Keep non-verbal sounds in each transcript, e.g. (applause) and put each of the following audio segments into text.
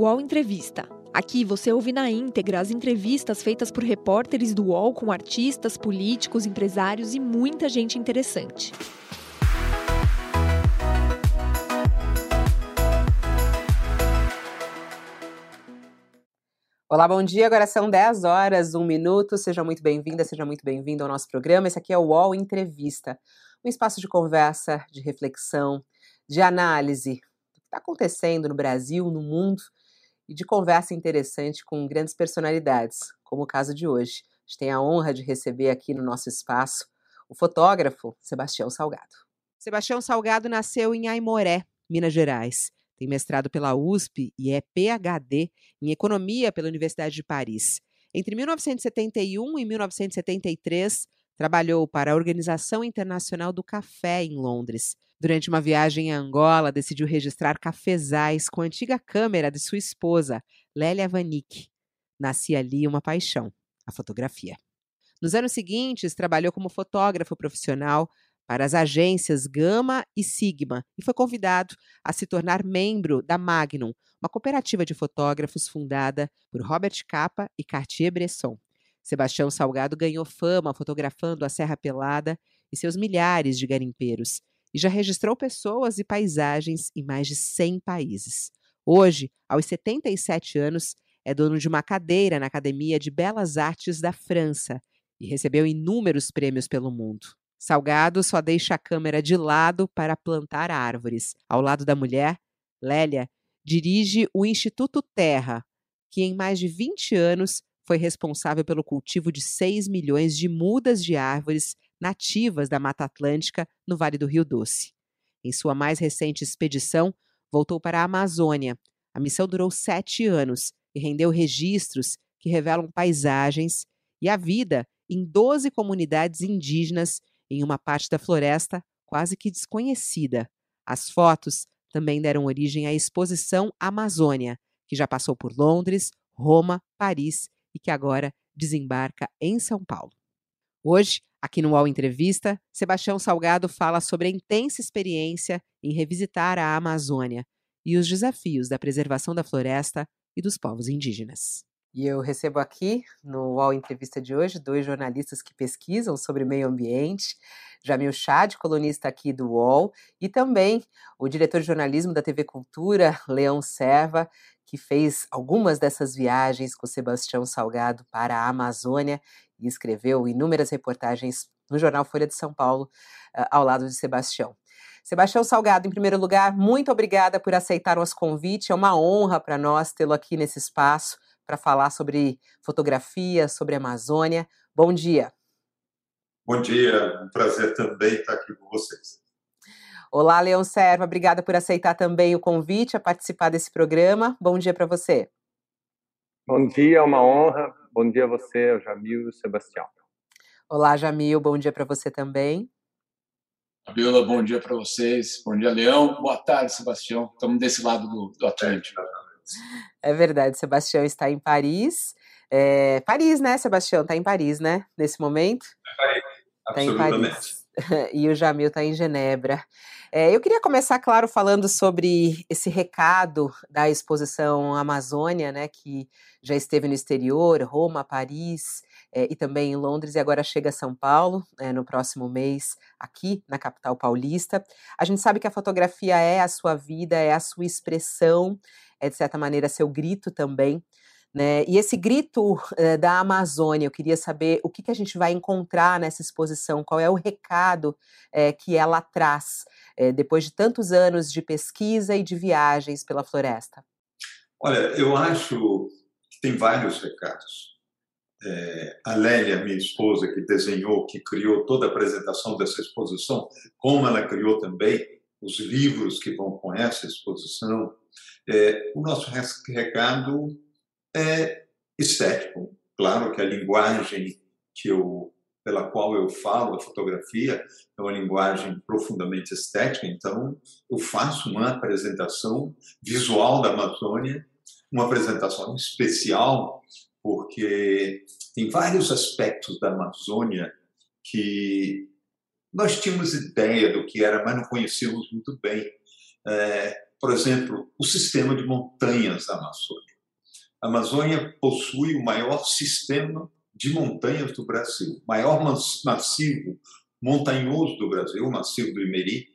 UOL Entrevista. Aqui você ouve na íntegra as entrevistas feitas por repórteres do UOL com artistas, políticos, empresários e muita gente interessante. Olá, bom dia. Agora são 10 horas, 1 minuto. Seja muito bem-vinda, seja muito bem-vindo ao nosso programa. Esse aqui é o UOL Entrevista, um espaço de conversa, de reflexão, de análise do que está acontecendo no Brasil, no mundo e de conversa interessante com grandes personalidades, como o caso de hoje. A gente tem a honra de receber aqui no nosso espaço o fotógrafo Sebastião Salgado. Sebastião Salgado nasceu em Aimoré, Minas Gerais tem mestrado pela USP e é PhD em Economia pela Universidade de Paris. Entre 1971 e 1973, trabalhou para a Organização Internacional do Café em Londres. Durante uma viagem a Angola, decidiu registrar cafezais com a antiga câmera de sua esposa, Lélia Vanik. Nascia ali uma paixão, a fotografia. Nos anos seguintes, trabalhou como fotógrafo profissional para as agências Gama e Sigma e foi convidado a se tornar membro da Magnum, uma cooperativa de fotógrafos fundada por Robert Capa e Cartier-Bresson. Sebastião Salgado ganhou fama fotografando a Serra Pelada e seus milhares de garimpeiros e já registrou pessoas e paisagens em mais de 100 países. Hoje, aos 77 anos, é dono de uma cadeira na Academia de Belas Artes da França e recebeu inúmeros prêmios pelo mundo. Salgado só deixa a câmera de lado para plantar árvores. Ao lado da mulher, Lélia dirige o Instituto Terra, que em mais de 20 anos foi responsável pelo cultivo de 6 milhões de mudas de árvores nativas da Mata Atlântica no Vale do Rio Doce. Em sua mais recente expedição, voltou para a Amazônia. A missão durou sete anos e rendeu registros que revelam paisagens e a vida em 12 comunidades indígenas em uma parte da floresta quase que desconhecida. As fotos também deram origem à exposição Amazônia, que já passou por Londres, Roma, Paris e que agora desembarca em São Paulo. Hoje, aqui no UOL Entrevista, Sebastião Salgado fala sobre a intensa experiência em revisitar a Amazônia e os desafios da preservação da floresta e dos povos indígenas. E eu recebo aqui no UOL Entrevista de hoje dois jornalistas que pesquisam sobre meio ambiente, Jamil Chad, colunista aqui do UOL, e também o diretor de jornalismo da TV Cultura, Leão Serva, que fez algumas dessas viagens com Sebastião Salgado para a Amazônia e escreveu inúmeras reportagens no jornal Folha de São Paulo, ao lado de Sebastião. Sebastião Salgado, em primeiro lugar, muito obrigada por aceitar o nosso convite. É uma honra para nós tê-lo aqui nesse espaço para falar sobre fotografia, sobre a Amazônia. Bom dia. Bom dia, um prazer também estar aqui com vocês. Olá, Leão Serva, obrigada por aceitar também o convite a participar desse programa. Bom dia para você. Bom dia, é uma honra. Bom dia a você, Jamil e Sebastião. Olá, Jamil, bom dia para você também. Fabiola, bom dia para vocês. Bom dia, Leão. Boa tarde, Sebastião. Estamos desse lado do, do Atlântico. É verdade, Sebastião está em Paris. É, Paris, né, Sebastião? Está em Paris, né, nesse momento? É Paris, tá em Paris. (laughs) e o Jamil está em Genebra. É, eu queria começar, claro, falando sobre esse recado da exposição Amazônia, né, que já esteve no exterior, Roma, Paris é, e também em Londres, e agora chega a São Paulo é, no próximo mês, aqui na capital paulista. A gente sabe que a fotografia é a sua vida, é a sua expressão, é de certa maneira seu grito também. Né? E esse grito eh, da Amazônia, eu queria saber o que, que a gente vai encontrar nessa exposição, qual é o recado eh, que ela traz, eh, depois de tantos anos de pesquisa e de viagens pela floresta. Olha, eu acho que tem vários recados. É, a Lélia, minha esposa, que desenhou, que criou toda a apresentação dessa exposição, como ela criou também os livros que vão com essa exposição, é, o nosso recado é estético. Claro que a linguagem que eu, pela qual eu falo, a fotografia, é uma linguagem profundamente estética, então eu faço uma apresentação visual da Amazônia, uma apresentação especial, porque tem vários aspectos da Amazônia que nós tínhamos ideia do que era, mas não conhecíamos muito bem. É, por exemplo, o sistema de montanhas da Amazônia. A Amazônia possui o maior sistema de montanhas do Brasil, maior massivo montanhoso do Brasil, o massivo do Imeri.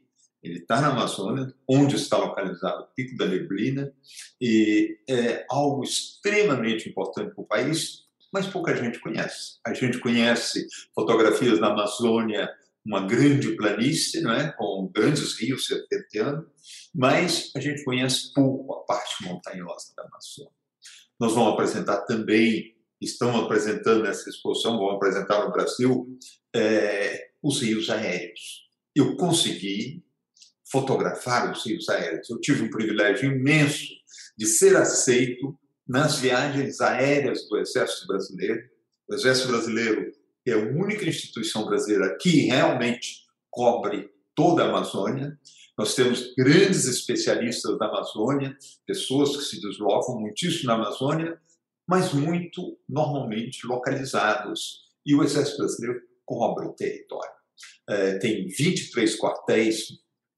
Ele está na Amazônia, onde está localizado o Pico da Neblina, e é algo extremamente importante para o país, mas pouca gente conhece. A gente conhece fotografias da Amazônia, uma grande planície, não é? com grandes rios serpenteando, mas a gente conhece pouco a parte montanhosa da Amazônia. Nós vamos apresentar também, estamos apresentando nessa exposição, vamos apresentar no Brasil, é, os rios aéreos. Eu consegui fotografar os rios aéreos. Eu tive um privilégio imenso de ser aceito nas viagens aéreas do Exército Brasileiro. O Exército Brasileiro é a única instituição brasileira que realmente cobre toda a Amazônia. Nós temos grandes especialistas da Amazônia, pessoas que se deslocam muitíssimo na Amazônia, mas muito normalmente localizados. E o Exército Brasileiro cobre o território. É, tem 23 quartéis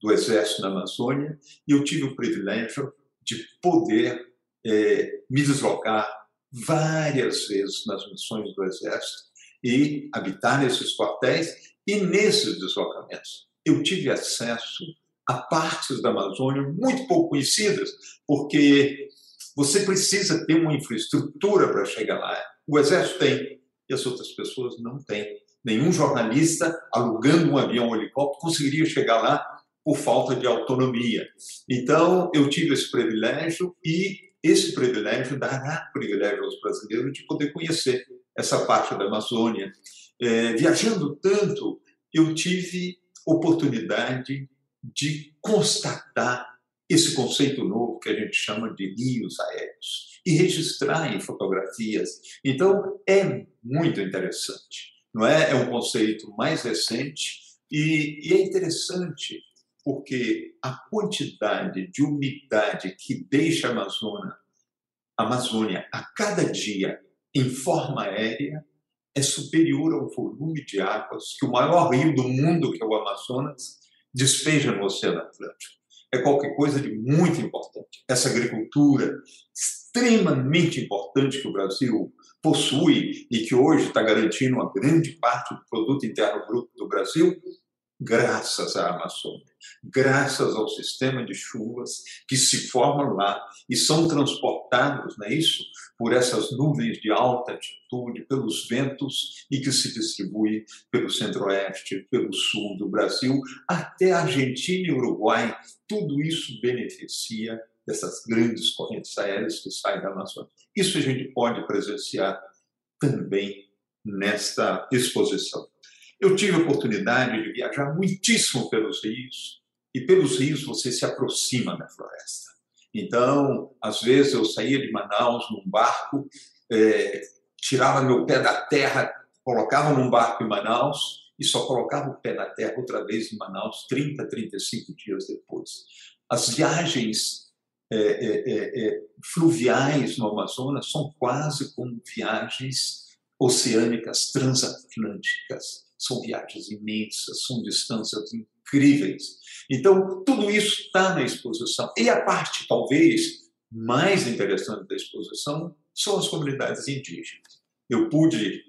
do Exército na Amazônia e eu tive o privilégio de poder é, me deslocar várias vezes nas missões do Exército e habitar nesses quartéis e nesses deslocamentos. Eu tive acesso a partes da Amazônia muito pouco conhecidas, porque você precisa ter uma infraestrutura para chegar lá. O Exército tem e as outras pessoas não têm. Nenhum jornalista alugando um avião ou um helicóptero conseguiria chegar lá por falta de autonomia. Então, eu tive esse privilégio e esse privilégio dará privilégio aos brasileiros de poder conhecer essa parte da Amazônia. É, viajando tanto, eu tive oportunidade de constatar esse conceito novo que a gente chama de rios aéreos e registrar em fotografias. Então, é muito interessante. Não é? é um conceito mais recente e, e é interessante porque a quantidade de umidade que deixa a Amazônia, a Amazônia a cada dia em forma aérea é superior ao volume de águas que o maior rio do mundo, que é o Amazonas, despeja no Oceano Atlântico. É qualquer coisa de muito importante. Essa agricultura extremamente importante que o Brasil possui e que hoje está garantindo uma grande parte do produto interno bruto do Brasil, graças à Amazônia, graças ao sistema de chuvas que se formam lá e são transportados, não é isso, por essas nuvens de alta altitude, pelos ventos e que se distribui pelo centro-oeste, pelo sul do Brasil, até Argentina e Uruguai. Tudo isso beneficia dessas grandes correntes aéreas que saem da Amazônia. Isso a gente pode presenciar também nesta exposição. Eu tive a oportunidade de viajar muitíssimo pelos rios, e pelos rios você se aproxima da floresta. Então, às vezes eu saía de Manaus num barco, é, tirava meu pé da terra, colocava num barco em Manaus e só colocava o pé na terra outra vez em Manaus 30, 35 dias depois. As viagens é, é, é, é, fluviais no Amazonas são quase como viagens oceânicas transatlânticas. São viagens imensas, são distâncias incríveis. Então, tudo isso está na exposição. E a parte, talvez, mais interessante da exposição são as comunidades indígenas. Eu pude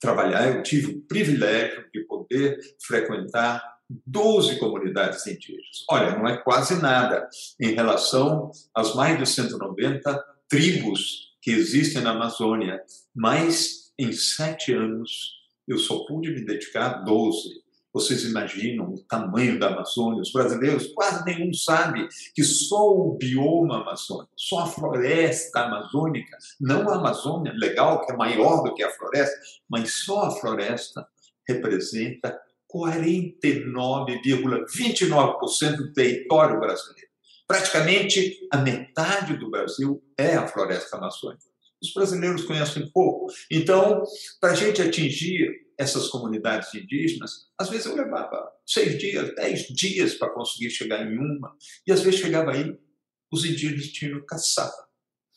trabalhar, eu tive o privilégio de poder frequentar 12 comunidades indígenas. Olha, não é quase nada em relação às mais de 190 tribos que existem na Amazônia, mas em sete anos eu só pude me dedicar a 12. Vocês imaginam o tamanho da Amazônia? Os brasileiros quase nenhum sabe que só o bioma amazônico, só a floresta amazônica, não a Amazônia legal, que é maior do que a floresta, mas só a floresta representa 49,29% do território brasileiro. Praticamente a metade do Brasil é a floresta amazônica os brasileiros conhecem pouco. Então, para a gente atingir essas comunidades indígenas, às vezes eu levava seis dias, dez dias para conseguir chegar em uma, e às vezes chegava aí, os indígenas tinham caçar,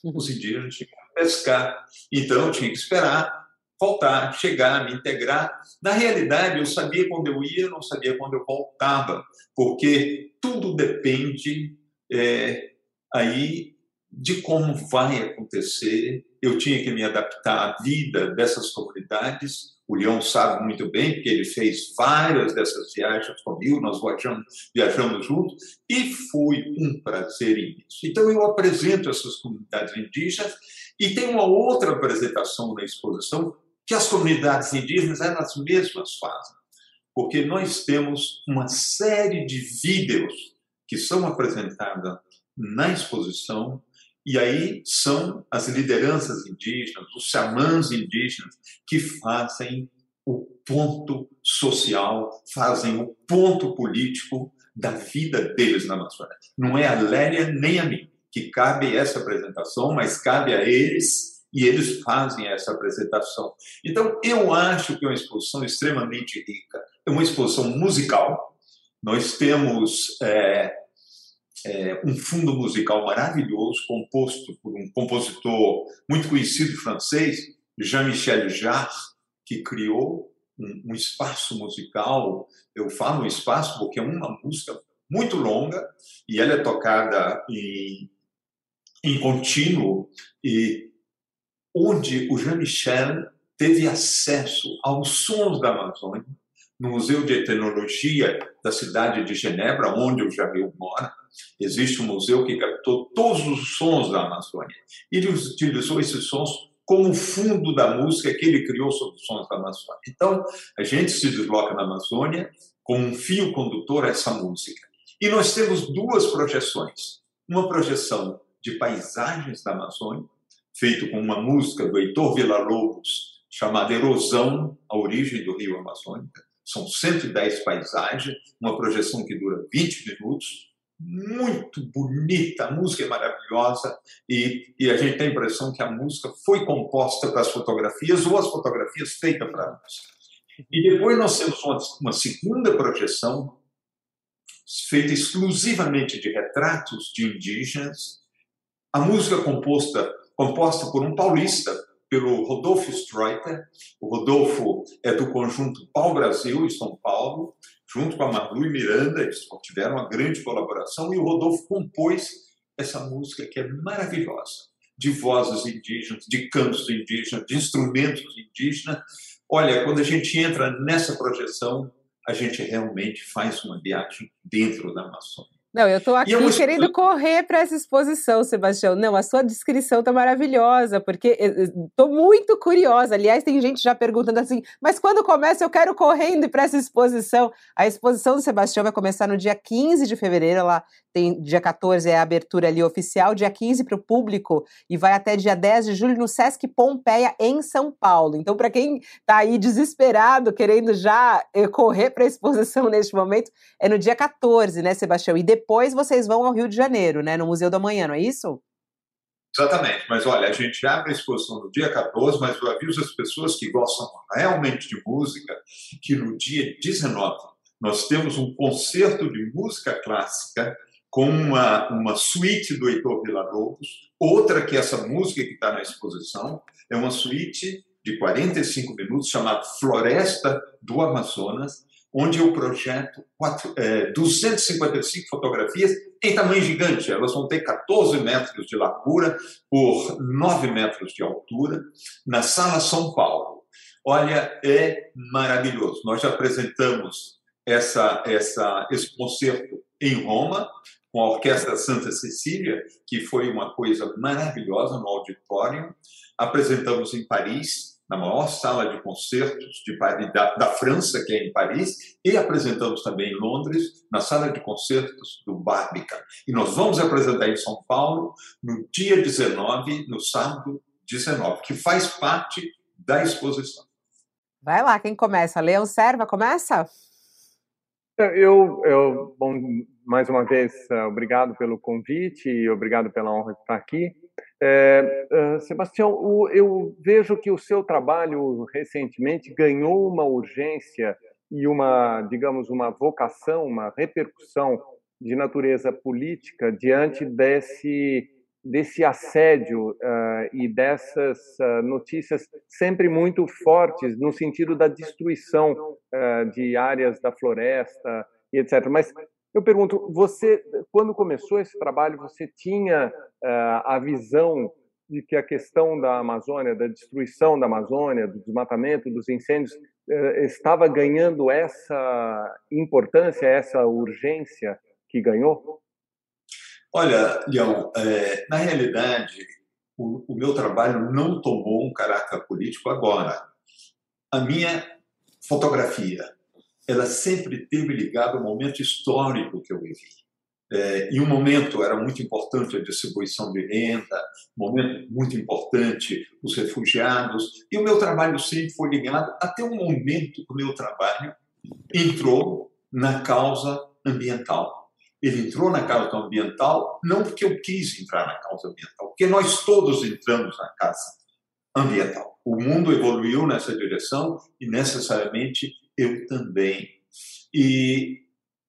os indígenas tinham pescar. Então, eu tinha que esperar voltar, chegar, me integrar. Na realidade, eu sabia quando eu ia, não sabia quando eu voltava, porque tudo depende é, aí de como vai acontecer. Eu tinha que me adaptar à vida dessas comunidades. O Leão sabe muito bem, porque ele fez várias dessas viagens comigo, nós viajamos, viajamos juntos, e foi um prazer imenso. Então, eu apresento essas comunidades indígenas, e tem uma outra apresentação na exposição, que as comunidades indígenas, elas mesmas fazem. Porque nós temos uma série de vídeos que são apresentados na exposição, e aí são as lideranças indígenas, os xamãs indígenas, que fazem o ponto social, fazem o ponto político da vida deles na Amazônia. Não é a Lélia nem a mim que cabe essa apresentação, mas cabe a eles e eles fazem essa apresentação. Então, eu acho que é uma exposição extremamente rica. É uma exposição musical. Nós temos é, é, um fundo musical maravilhoso, composto por um compositor muito conhecido francês, Jean-Michel Jarre, que criou um, um, espaço musical. Eu falo espaço porque é uma música muito longa e ela é tocada em, em contínuo e onde o Jean-Michel teve acesso aos sons da Amazônia no Museu de Etnologia da cidade de Genebra, onde o Jamil mora, existe um museu que captou todos os sons da Amazônia. Ele utilizou esses sons como fundo da música que ele criou sobre os sons da Amazônia. Então, a gente se desloca na Amazônia com um fio condutor a essa música. E nós temos duas projeções. Uma projeção de paisagens da Amazônia, feito com uma música do Heitor Villa-Lobos, chamada Erosão, a origem do rio Amazônica, são 110 paisagens, uma projeção que dura 20 minutos, muito bonita, a música é maravilhosa e, e a gente tem a impressão que a música foi composta para as fotografias ou as fotografias feitas para a música. E depois nós temos uma, uma segunda projeção feita exclusivamente de retratos de indígenas, a música composta composta por um paulista, pelo Rodolfo Streuter. O Rodolfo é do conjunto Pau Brasil, em São Paulo, junto com a Marlu e Miranda, eles tiveram uma grande colaboração, e o Rodolfo compôs essa música que é maravilhosa, de vozes indígenas, de cantos indígenas, de instrumentos indígenas. Olha, quando a gente entra nessa projeção, a gente realmente faz uma viagem dentro da Amazônia. Não, eu estou aqui eu querendo correr para essa exposição, Sebastião. Não, a sua descrição está maravilhosa, porque estou muito curiosa. Aliás, tem gente já perguntando assim, mas quando começa eu quero correndo para essa exposição. A exposição do Sebastião vai começar no dia 15 de fevereiro, lá tem dia 14 é a abertura ali oficial, dia 15 para o público e vai até dia 10 de julho no Sesc Pompeia, em São Paulo. Então, para quem está aí desesperado, querendo já eh, correr para a exposição (laughs) neste momento, é no dia 14, né, Sebastião? E depois vocês vão ao Rio de Janeiro, né, no Museu da Manhã, não é isso? Exatamente, mas olha, a gente abre a exposição no dia 14, mas eu aviso as pessoas que gostam realmente de música que no dia 19 nós temos um concerto de música clássica com uma, uma suíte do Heitor Villa-Lobos, outra que essa música que está na exposição, é uma suíte de 45 minutos chamada Floresta do Amazonas, onde eu projeto quatro, é, 255 fotografias em tamanho gigante. Elas vão ter 14 metros de largura por 9 metros de altura, na Sala São Paulo. Olha, é maravilhoso. Nós já apresentamos essa, essa, esse concerto em Roma, com a Orquestra Santa Cecília, que foi uma coisa maravilhosa no auditório. Apresentamos em Paris, na maior sala de concertos de Paris, da, da, França, que é em Paris, e apresentamos também em Londres, na sala de concertos do Barbican. E nós vamos apresentar em São Paulo no dia 19, no sábado 19, que faz parte da exposição. Vai lá, quem começa? Leão Serva, começa? Eu, eu, bom, mais uma vez, eh, obrigado pelo convite e obrigado pela honra de estar aqui. É, Sebastião, eu vejo que o seu trabalho recentemente ganhou uma urgência e uma, digamos, uma vocação, uma repercussão de natureza política diante desse desse assédio uh, e dessas uh, notícias sempre muito fortes no sentido da destruição uh, de áreas da floresta e etc. Mas Eu pergunto, você, quando começou esse trabalho, você tinha uh, a visão de que a questão da Amazônia, da destruição da Amazônia, do desmatamento, dos incêndios, uh, estava ganhando essa importância, essa urgência que ganhou? Olha, Leão, é, na realidade, o, o meu trabalho não tomou um caráter político agora. A minha fotografia, ela sempre teve ligada ao momento histórico que eu vivi. É, em um momento era muito importante a distribuição de renda, um momento muito importante os refugiados, e o meu trabalho sempre foi ligado até o momento que o meu trabalho entrou na causa ambiental. Ele entrou na causa ambiental não porque eu quis entrar na causa ambiental, porque nós todos entramos na causa ambiental. O mundo evoluiu nessa direção e necessariamente eu também. E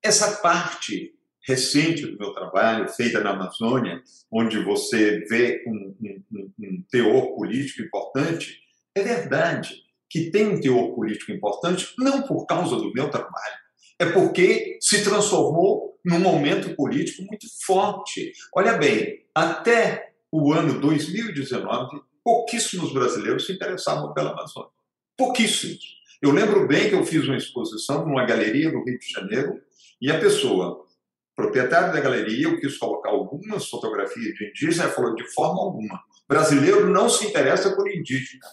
essa parte recente do meu trabalho, feita na Amazônia, onde você vê um, um, um teor político importante, é verdade que tem um teor político importante, não por causa do meu trabalho, é porque se transformou num momento político muito forte. Olha bem, até o ano 2019, pouquíssimos brasileiros se interessavam pela Amazônia. Pouquíssimos. Eu lembro bem que eu fiz uma exposição numa galeria no Rio de Janeiro e a pessoa, proprietário da galeria, eu quis colocar algumas fotografias de indígena falou de forma alguma. Brasileiro não se interessa por indígena.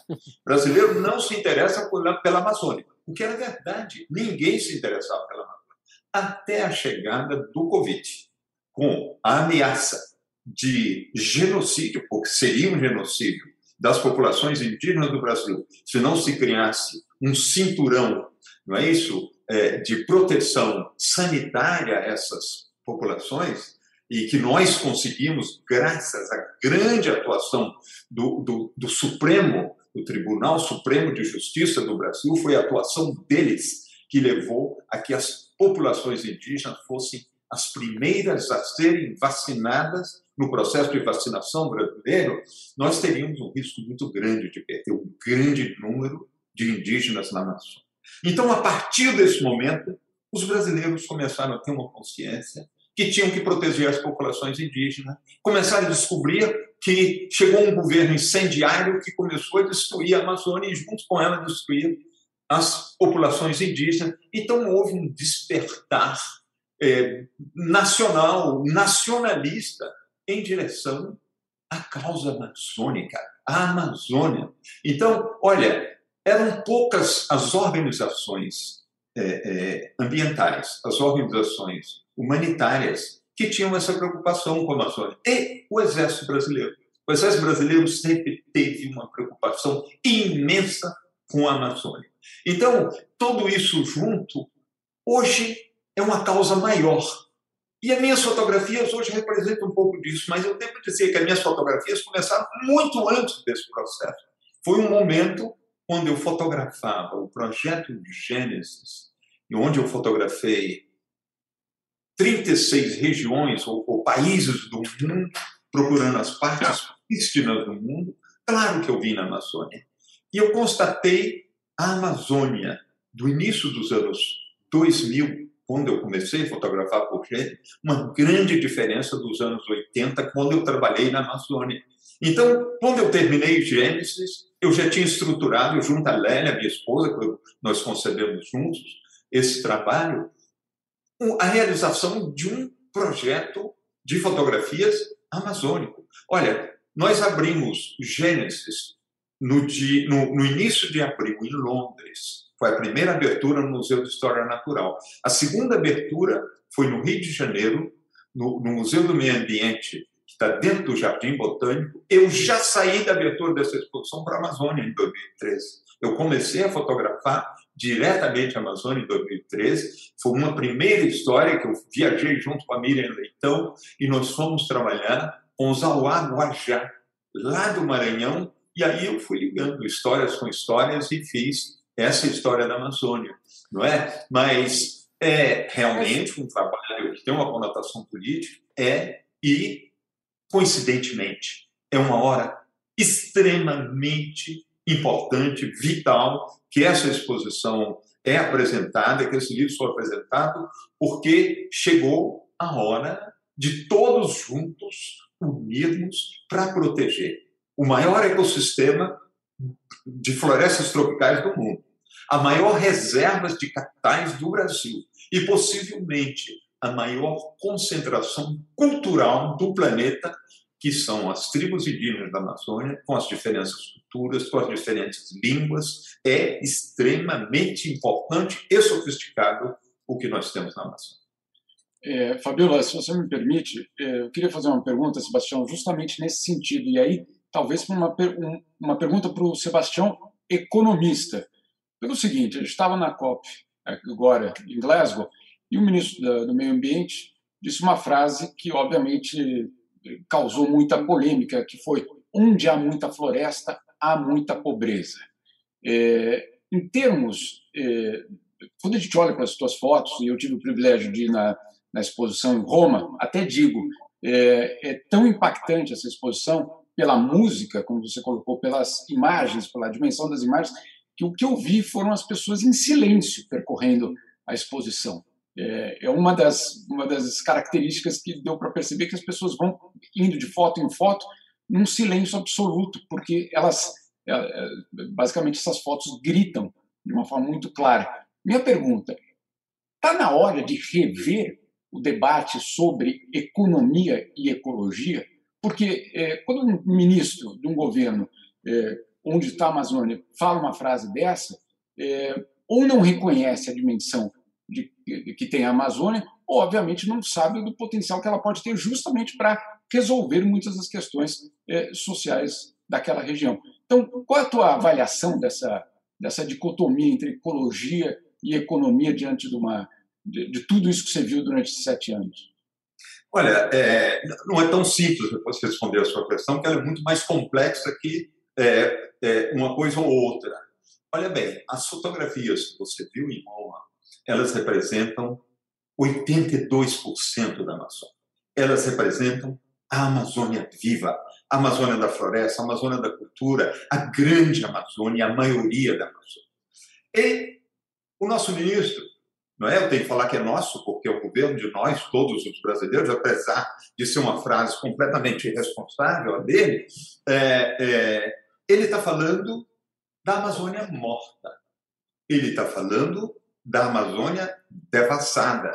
Brasileiro não se interessa pela Amazônia. O que era verdade. Ninguém se interessava pela Amazônia. Até a chegada do Covid, com a ameaça de genocídio, porque seria um genocídio das populações indígenas do Brasil, se não se criasse um cinturão, não é isso, é, de proteção sanitária a essas populações e que nós conseguimos graças à grande atuação do, do, do Supremo, do Tribunal Supremo de Justiça do Brasil, foi a atuação deles que levou a que as populações indígenas fossem as primeiras a serem vacinadas no processo de vacinação brasileiro, nós teríamos um risco muito grande de perder um grande número de indígenas na Amazônia. Então, a partir desse momento, os brasileiros começaram a ter uma consciência que tinham que proteger as populações indígenas, começaram a descobrir que chegou um governo incendiário que começou a destruir a Amazônia e, junto com ela, destruir as populações indígenas. Então, houve um despertar é, nacional, nacionalista, em direção à causa amazônica, à Amazônia. Então, olha, eram poucas as organizações é, é, ambientais, as organizações humanitárias que tinham essa preocupação com a Amazônia. E o Exército Brasileiro. O Exército Brasileiro sempre teve uma preocupação imensa com a Amazônia. Então, tudo isso junto, hoje é uma causa maior. E as minhas fotografias hoje representam um pouco disso, mas eu devo dizer que as minhas fotografias começaram muito antes desse processo. Foi um momento quando eu fotografava o projeto de Gênesis, e onde eu fotografei 36 regiões ou, ou países do mundo, procurando as partes prístinas do mundo, claro que eu vi na Amazônia. E eu constatei a Amazônia do início dos anos 2000, quando eu comecei a fotografar por Gênesis, uma grande diferença dos anos 80, quando eu trabalhei na Amazônia. Então, quando eu terminei Gênesis, eu já tinha estruturado, junto à Lélia, minha esposa, que nós concebemos juntos esse trabalho, a realização de um projeto de fotografias amazônico. Olha, nós abrimos Gênesis no, dia, no, no início de abril, em Londres. Foi a primeira abertura no Museu de História Natural. A segunda abertura foi no Rio de Janeiro, no, no Museu do Meio Ambiente está dentro do Jardim Botânico. Eu já saí da abertura dessa exposição para a Amazônia em 2013. Eu comecei a fotografar diretamente a Amazônia em 2013. Foi uma primeira história que eu viajei junto com a Miriam Leitão e nós fomos trabalhar com os Auá Guajá, lá do Maranhão, e aí eu fui ligando histórias com histórias e fiz essa história da Amazônia, não é? Mas é realmente um trabalho que tem uma conotação política, é, e coincidentemente, é uma hora extremamente importante, vital, que essa exposição é apresentada, que esse livro foi apresentado porque chegou a hora de todos juntos unirmos para proteger o maior ecossistema de florestas tropicais do mundo, a maior reserva de capitais do Brasil e possivelmente a maior concentração cultural do planeta, que são as tribos indígenas da Amazônia, com as diferentes culturas, com as diferentes línguas. É extremamente importante e sofisticado o que nós temos na Amazônia. É, Fabiola, se você me permite, é, eu queria fazer uma pergunta, Sebastião, justamente nesse sentido. E aí, talvez uma, uma pergunta para o Sebastião, economista. Pelo seguinte, a gente estava na COP agora em Glasgow e o ministro do Meio Ambiente disse uma frase que, obviamente, causou muita polêmica, que foi onde há muita floresta, há muita pobreza. É, em termos, é, quando a gente olha para as suas fotos, e eu tive o privilégio de ir na, na exposição em Roma, até digo, é, é tão impactante essa exposição pela música, como você colocou, pelas imagens, pela dimensão das imagens, que o que eu vi foram as pessoas em silêncio percorrendo a exposição é, é uma, das, uma das características que deu para perceber que as pessoas vão indo de foto em foto num silêncio absoluto, porque elas, é, é, basicamente, essas fotos gritam de uma forma muito clara. Minha pergunta: está na hora de rever o debate sobre economia e ecologia? Porque é, quando um ministro de um governo é, onde está a Amazônia fala uma frase dessa, é, ou não reconhece a dimensão que tem a Amazônia, obviamente não sabe do potencial que ela pode ter justamente para resolver muitas das questões é, sociais daquela região. Então, qual é a tua avaliação dessa, dessa dicotomia entre ecologia e economia diante de, uma, de, de tudo isso que você viu durante esses sete anos? Olha, é, não é tão simples você responder a sua questão, porque ela é muito mais complexa que é, é, uma coisa ou outra. Olha bem, as fotografias que você viu em Roma elas representam 82% da Amazônia. Elas representam a Amazônia viva, a Amazônia da floresta, a Amazônia da cultura, a grande Amazônia, a maioria da Amazônia. E o nosso ministro, não é? Eu tenho que falar que é nosso, porque é o governo de nós, todos os brasileiros, apesar de ser uma frase completamente irresponsável a dele, é, é, ele está falando da Amazônia morta. Ele está falando da Amazônia devassada.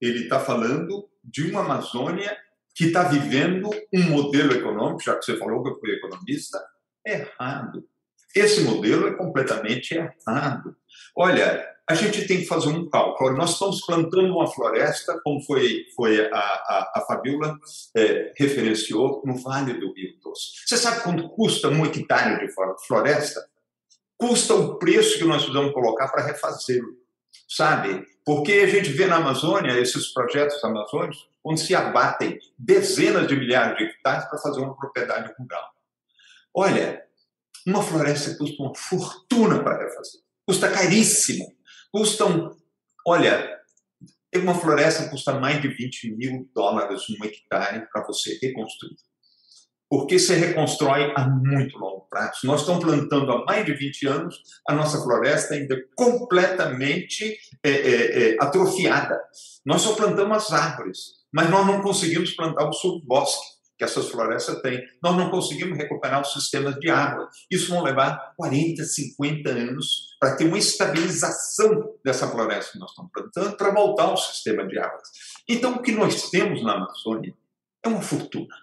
Ele está falando de uma Amazônia que está vivendo um modelo econômico, já que você falou que eu fui economista, errado. Esse modelo é completamente errado. Olha, a gente tem que fazer um cálculo. Nós estamos plantando uma floresta, como foi, foi a, a, a Fabiola é, referenciou, no Vale do Rio Doce. Você sabe quanto custa um hectare de floresta? Custa o preço que nós precisamos colocar para refazê-lo sabe? Porque a gente vê na Amazônia esses projetos amazônicos onde se abatem dezenas de milhares de hectares para fazer uma propriedade rural. Olha, uma floresta custa uma fortuna para refazer, custa caríssimo, custam, olha, uma floresta custa mais de 20 mil dólares um hectare para você reconstruir porque se reconstrói a muito longo prazo. Nós estamos plantando há mais de 20 anos, a nossa floresta ainda completamente é, é, é, atrofiada. Nós só plantamos as árvores, mas nós não conseguimos plantar o subbosque que essas florestas têm. Nós não conseguimos recuperar os sistemas de água. Isso vai levar 40, 50 anos para ter uma estabilização dessa floresta que nós estamos plantando, para voltar ao sistema de água. Então, o que nós temos na Amazônia é uma fortuna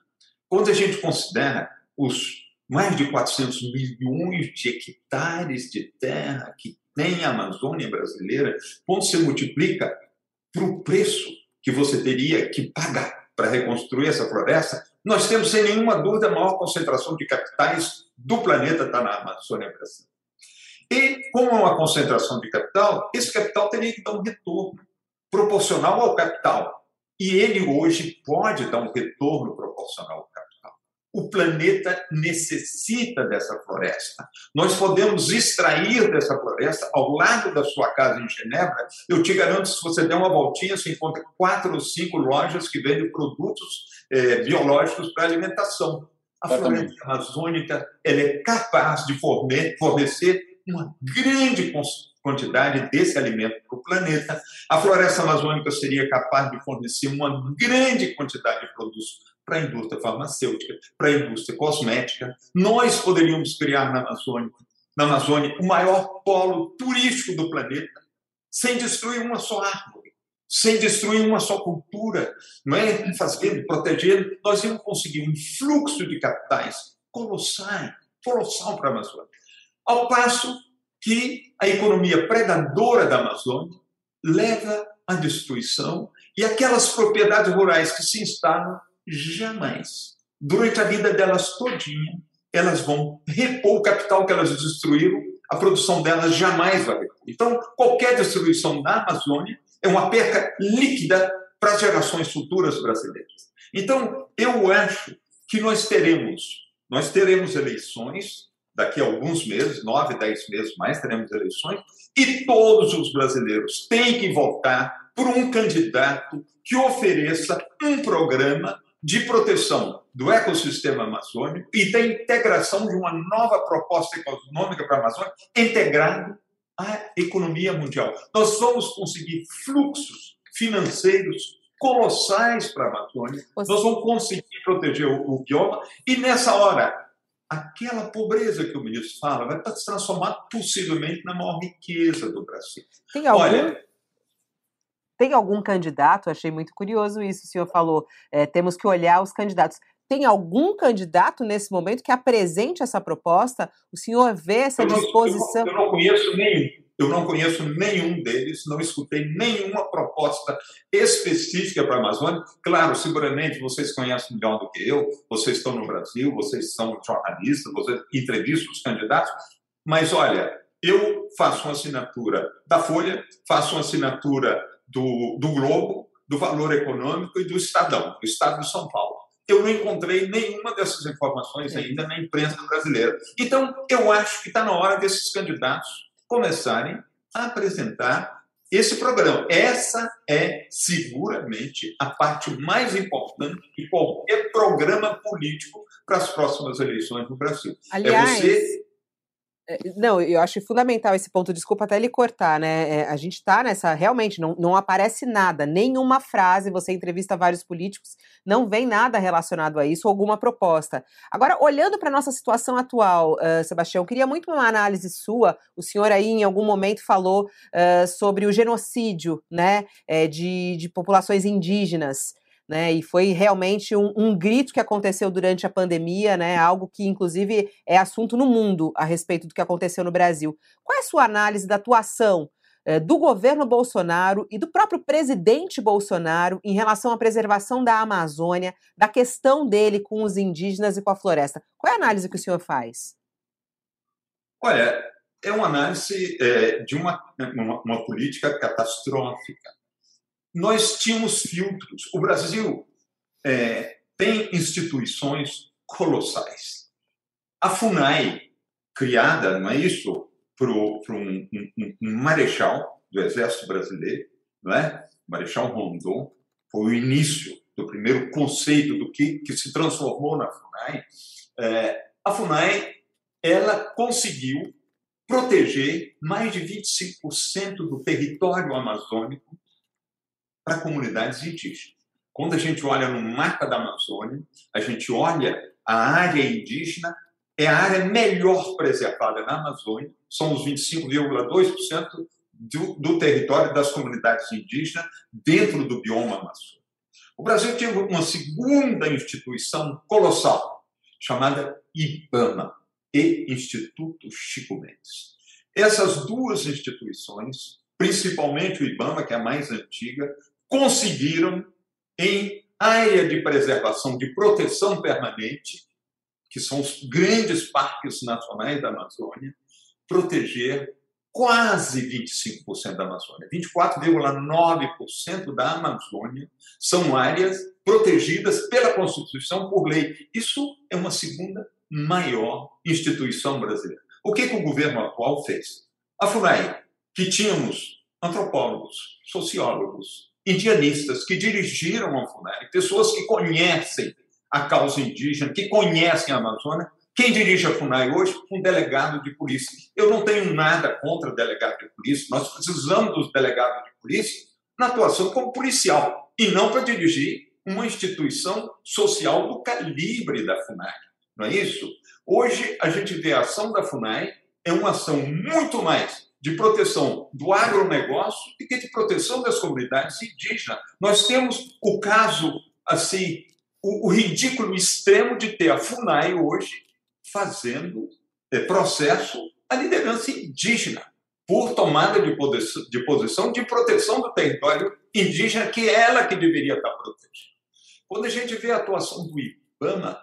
quando a gente considera os mais de 400 milhões de hectares de terra que tem a Amazônia brasileira, quando você multiplica para o preço que você teria que pagar para reconstruir essa floresta, nós temos, sem nenhuma dúvida, a maior concentração de capitais do planeta está na Amazônia brasileira. E, como é uma concentração de capital, esse capital teria que dar um retorno proporcional ao capital. E ele hoje pode dar um retorno proporcional ao capital. O planeta necessita dessa floresta. Nós podemos extrair dessa floresta, ao lado da sua casa em Genebra. Eu te garanto, se você der uma voltinha, você encontra quatro ou cinco lojas que vendem produtos eh, biológicos para alimentação. A floresta amazônica ela é capaz de fornecer uma grande quantidade desse alimento para o planeta. A floresta amazônica seria capaz de fornecer uma grande quantidade de produtos para a indústria farmacêutica, para a indústria cosmética. Nós poderíamos criar na Amazônia, na Amazônia o maior polo turístico do planeta, sem destruir uma só árvore, sem destruir uma só cultura, não é? Fazendo, protegendo, nós íamos conseguir um fluxo de capitais colossal, colossal para a Amazônia. Ao passo que a economia predadora da Amazônia leva à destruição e aquelas propriedades rurais que se instalam jamais, durante a vida delas todinha, elas vão repor o capital que elas destruíram, a produção delas jamais vai repor. Então, qualquer destruição da Amazônia é uma perca líquida para as gerações futuras brasileiras. Então, eu acho que nós teremos, nós teremos eleições daqui a alguns meses, nove, dez meses mais, teremos eleições, e todos os brasileiros têm que votar por um candidato que ofereça um programa de proteção do ecossistema amazônico e da integração de uma nova proposta econômica para a Amazônia, integrado à economia mundial. Nós vamos conseguir fluxos financeiros colossais para a Amazônia, nós vamos conseguir proteger o, o bioma, e nessa hora, aquela pobreza que o ministro fala vai se transformar possivelmente na maior riqueza do Brasil. Tem algum, Olha, tem algum candidato? Achei muito curioso isso. O senhor falou, é, temos que olhar os candidatos. Tem algum candidato nesse momento que apresente essa proposta? O senhor vê essa eu não, disposição? Eu eu não conheço nenhum. Eu não conheço nenhum deles, não escutei nenhuma proposta específica para a Amazônia. Claro, seguramente vocês conhecem melhor do que eu, vocês estão no Brasil, vocês são jornalistas, vocês entrevistam os candidatos, mas olha, eu faço uma assinatura da Folha, faço uma assinatura do, do Globo, do Valor Econômico e do Estadão, do Estado de São Paulo. Eu não encontrei nenhuma dessas informações ainda na imprensa brasileira. Então, eu acho que está na hora desses candidatos começarem a apresentar esse programa. Essa é seguramente a parte mais importante de qualquer programa político para as próximas eleições no Brasil. É Aliás, é você não, eu acho fundamental esse ponto, desculpa até ele cortar, né? É, a gente tá nessa, realmente, não, não aparece nada, nenhuma frase, você entrevista vários políticos, não vem nada relacionado a isso, alguma proposta. Agora, olhando para nossa situação atual, uh, Sebastião, queria muito uma análise sua. O senhor aí, em algum momento, falou uh, sobre o genocídio, né, é, de, de populações indígenas né? E foi realmente um, um, grito que aconteceu durante a pandemia, né? Algo que, inclusive, é assunto no mundo a respeito do que aconteceu no Brasil. Qual é a sua análise da atuação eh, do governo Bolsonaro e do próprio presidente Bolsonaro em relação à preservação da Amazônia, da questão dele com os indígenas e com a floresta? Qual é a análise que o senhor faz? Olha, é uma análise é, de uma, uma, uma política catastrófica nós tínhamos filtros. O Brasil é, tem instituições colossais. A FUNAI, criada, não é isso, por, um, um, um, marechal do Exército Brasileiro, não é? Marechal Rondon, foi o início do primeiro conceito do que, que se transformou na FUNAI. É, a FUNAI ela conseguiu proteger mais de 25% do território amazônico para comunidades indígenas. Quando a gente olha no mapa da Amazônia, a gente olha a área indígena, é a área melhor preservada na Amazônia, são os 25,2% do, do território das comunidades indígenas dentro do bioma amazônico. O Brasil tinha uma segunda instituição colossal, chamada IBAMA, e Instituto Chico Mendes. Essas duas instituições, principalmente o IBAMA, que é a mais antiga, conseguiram, em área de preservação, de proteção permanente, que são os grandes parques nacionais da Amazônia, proteger quase 25% da Amazônia. 24,9% da Amazônia são áreas protegidas pela Constituição por lei. Isso é uma segunda maior instituição brasileira. O que, que o governo atual fez? A FUNAI, que tínhamos antropólogos, sociólogos, indianistas que dirigiram a FUNAI, pessoas que conhecem a causa indígena, que conhecem a Amazônia, Quem dirige a FUNAI hoje? Um delegado de polícia. Eu não tenho nada contra delegado de polícia. Nós precisamos dos delegados de polícia na atuação como policial e não para dirigir uma instituição social do calibre da FUNAI. Não é isso? Hoje, a gente vê a ação da FUNAI é uma ação muito mais de proteção do agronegócio do que de proteção das comunidades indígenas. Nós temos o caso, assim, o, o ridículo extremo de ter a FUNAI hoje fazendo é, processo à liderança indígena por tomada de posição, de posição de proteção do território indígena, que é ela que deveria estar protegida. Quando a gente vê a atuação do IBAMA,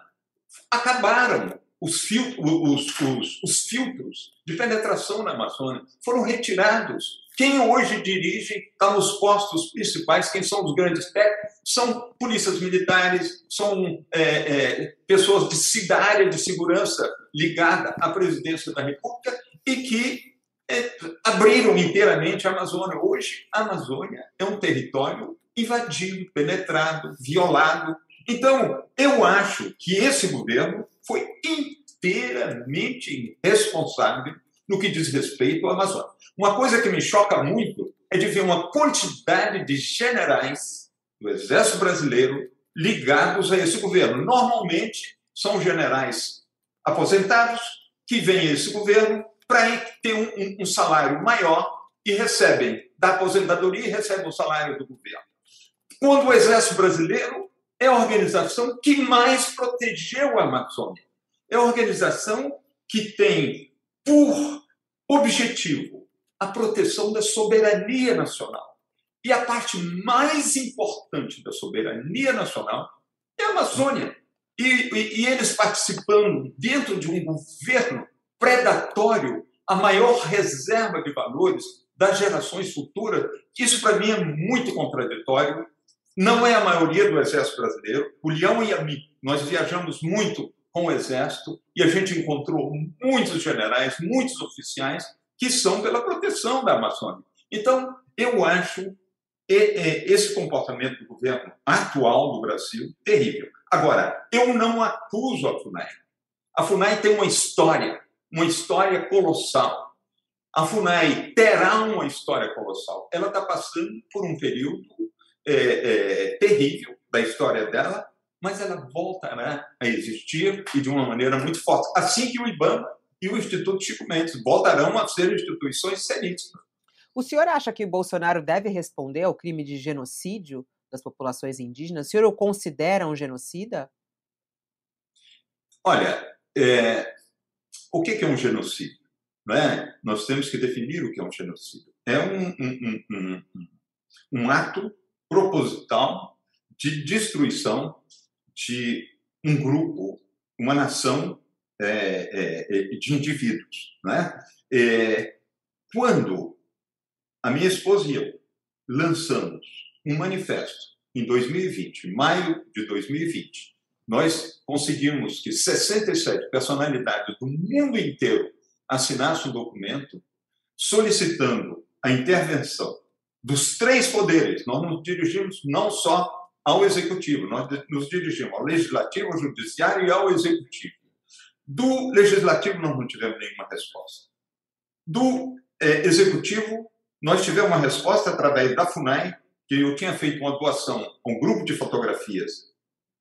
acabaram os, filtros, os, os, os filtros de penetração na Amazônia, foram retirados. Quem hoje dirige está nos postos principais, quem são os grandes técnicos, são polícias militares, são é, é, pessoas de, cidade área de segurança ligada à presidência da República e que é, abriram inteiramente a Amazônia. Hoje, a Amazônia é um território invadido, penetrado, violado. Então, eu acho que esse governo foi inteiramente irresponsável no que diz respeito à Amazônia. Uma coisa que me choca muito é de ver uma quantidade de generais do Exército Brasileiro ligados a esse governo. Normalmente são generais aposentados que vêm a esse governo para ter um, um, um, salário maior e recebem da aposentadoria e recebem o salário do governo. Quando o Exército Brasileiro é a organização que mais protegeu a Amazônia. É a organização que tem por objetivo a proteção da soberania nacional. E a parte mais importante da soberania nacional é a Amazônia. E, e, e eles participando dentro de um governo predatório, a maior reserva de valores das gerações futuras, isso para mim é muito contraditório não é a maioria do Exército Brasileiro. O Leão e a mim, nós viajamos muito com o Exército e a gente encontrou muitos generais, muitos oficiais que são pela proteção da Amazônia. Então, eu acho esse comportamento do governo atual do Brasil terrível. Agora, eu não acuso a FUNAI. A FUNAI tem uma história, uma história colossal. A FUNAI terá uma história colossal. Ela está passando por um período é, é, terrível da história dela, mas ela voltará a existir e de uma maneira muito forte. Assim que o IBAMA e o Instituto Chico Mendes voltarão a ser instituições seríssimas. O senhor acha que o Bolsonaro deve responder ao crime de genocídio das populações indígenas? O senhor o considera um genocida? Olha, é, o que é um genocídio? É? Nós temos que definir o que é um genocídio. É um, um, um, um ato proposital de destruição de um grupo, uma nação é, é, é, de indivíduos. Né? É, quando a minha esposa e eu lançamos um manifesto em 2020, em maio de 2020, nós conseguimos que 67 personalidades do mundo inteiro assinassem um documento solicitando a intervenção dos três poderes. Nós nos dirigimos não só ao executivo, nós nos dirigimos ao legislativo, ao judiciário e ao executivo. Do legislativo, nós não tivemos nenhuma resposta. Do é, executivo, nós tivemos uma resposta através da FUNAI, que eu tinha feito uma doação a um grupo de fotografias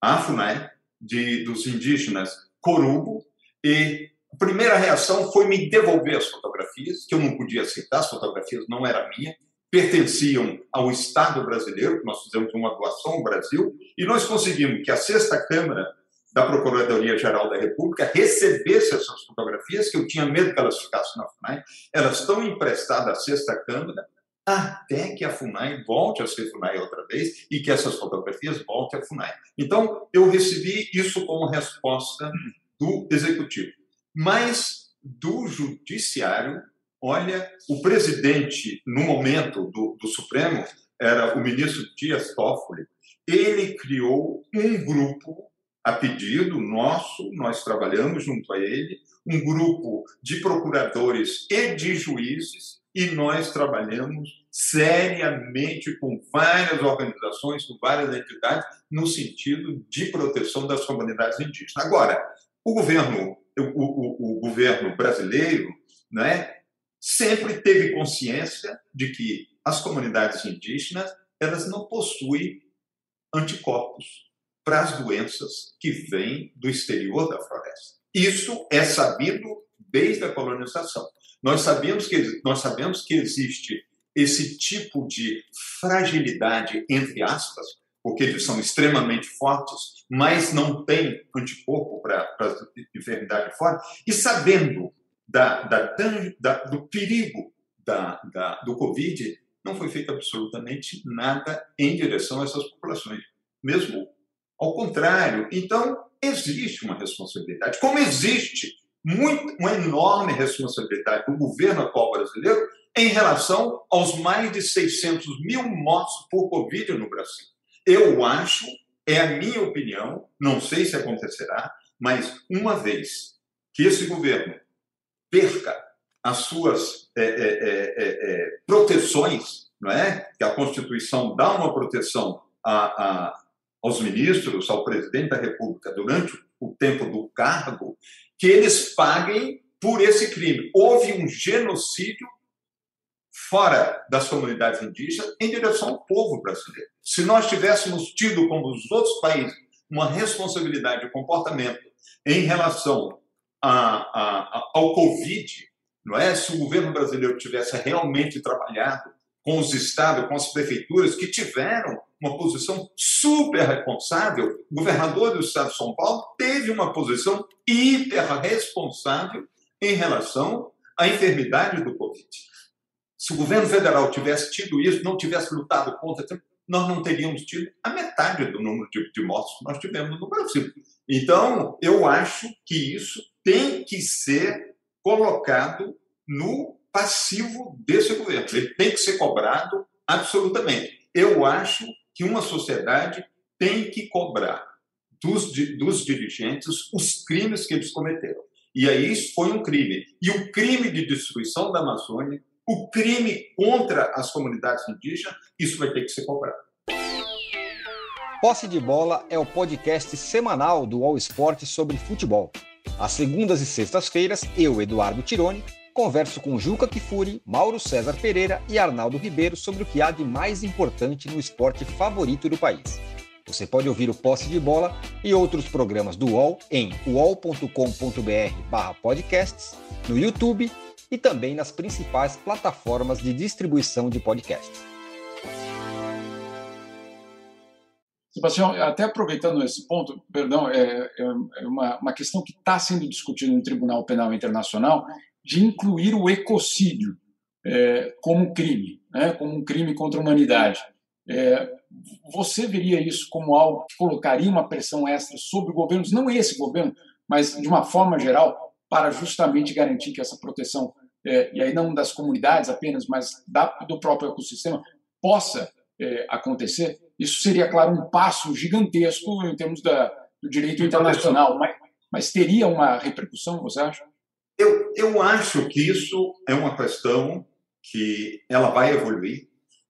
à FUNAI, de, dos indígenas Corubo, e a primeira reação foi me devolver as fotografias, que eu não podia aceitar, as fotografias não eram minhas, pertenciam ao Estado brasileiro, nós fizemos uma doação ao Brasil, e nós conseguimos que a sexta Câmara da Procuradoria-Geral da República recebesse essas fotografias, que eu tinha medo que elas ficassem na FUNAI, elas estão emprestadas à sexta Câmara, até que a FUNAI volte a ser FUNAI outra vez e que essas fotografias voltem à FUNAI. Então, eu recebi isso como resposta do Executivo. Mas do Judiciário, Olha, o presidente, no momento do, do Supremo, era o ministro Dias Toffoli. Ele criou um grupo a pedido nosso, nós trabalhamos junto a ele, um grupo de procuradores e de juízes, e nós trabalhamos seriamente com várias organizações, com várias entidades, no sentido de proteção das comunidades indígenas. Agora, o governo o, o, o governo brasileiro né, sempre teve consciência de que as comunidades indígenas elas não possuem anticorpos para as doenças que vêm do exterior da floresta. Isso é sabido desde a colonização. Nós sabemos que, nós sabemos que existe esse tipo de fragilidade, entre aspas, porque eles são extremamente fortes, mas não têm anticorpo para a enfermidade fora, e sabendo da, da, da, do perigo do Covid, não foi feito absolutamente nada em direção a essas populações. Mesmo ao contrário. Então, existe uma responsabilidade. Como existe muito, uma enorme responsabilidade do governo atual brasileiro em relação aos mais de 600 mil mortos por Covid no Brasil. Eu acho, é a minha opinião, não sei se acontecerá, mas uma vez que esse governo perca as suas é, é, é, é proteções, não é? Que a Constituição dá uma proteção a, a, aos ministros, ao presidente da República durante o tempo do cargo, que eles paguem por esse crime. Houve um genocídio fora das comunidades indígenas em direção ao povo brasileiro. Se nós tivéssemos tido, como os outros países, uma responsabilidade de comportamento em relação a, a, ao Covid, não é? Se o governo brasileiro tivesse realmente trabalhado com os estados, com as prefeituras que tiveram uma posição super responsável, o governador do estado de São Paulo teve uma posição hiper responsável em relação à enfermidade do Covid. Se o governo federal tivesse tido isso, não tivesse lutado contra, nós não teríamos tido a metade do número de, de mortos que nós tivemos no Brasil. Então, eu acho que isso tem que ser colocado no passivo desse governo. Ele tem que ser cobrado absolutamente. Eu acho que uma sociedade tem que cobrar dos, dos dirigentes os crimes que eles cometeram. E aí isso foi um crime. E o crime de destruição da Amazônia, o crime contra as comunidades indígenas, isso vai ter que ser cobrado. Posse de Bola é o podcast semanal do All Sport sobre futebol. Às segundas e sextas-feiras, eu, Eduardo Tironi, converso com Juca Kifuri, Mauro César Pereira e Arnaldo Ribeiro sobre o que há de mais importante no esporte favorito do país. Você pode ouvir o Posse de Bola e outros programas do UOL em uol.com.br/podcasts, no YouTube e também nas principais plataformas de distribuição de podcasts. Sebastião, até aproveitando esse ponto, perdão, é, é uma, uma questão que está sendo discutida no Tribunal Penal Internacional de incluir o ecocídio é, como crime, né, como um crime contra a humanidade. É, você veria isso como algo que colocaria uma pressão extra sobre governos, não esse governo, mas de uma forma geral, para justamente garantir que essa proteção, é, e aí não das comunidades apenas, mas da, do próprio ecossistema, possa é, acontecer? Isso seria, claro, um passo gigantesco em termos da, do direito internacional, mas, mas teria uma repercussão, você acha? Eu, eu acho que isso é uma questão que ela vai evoluir,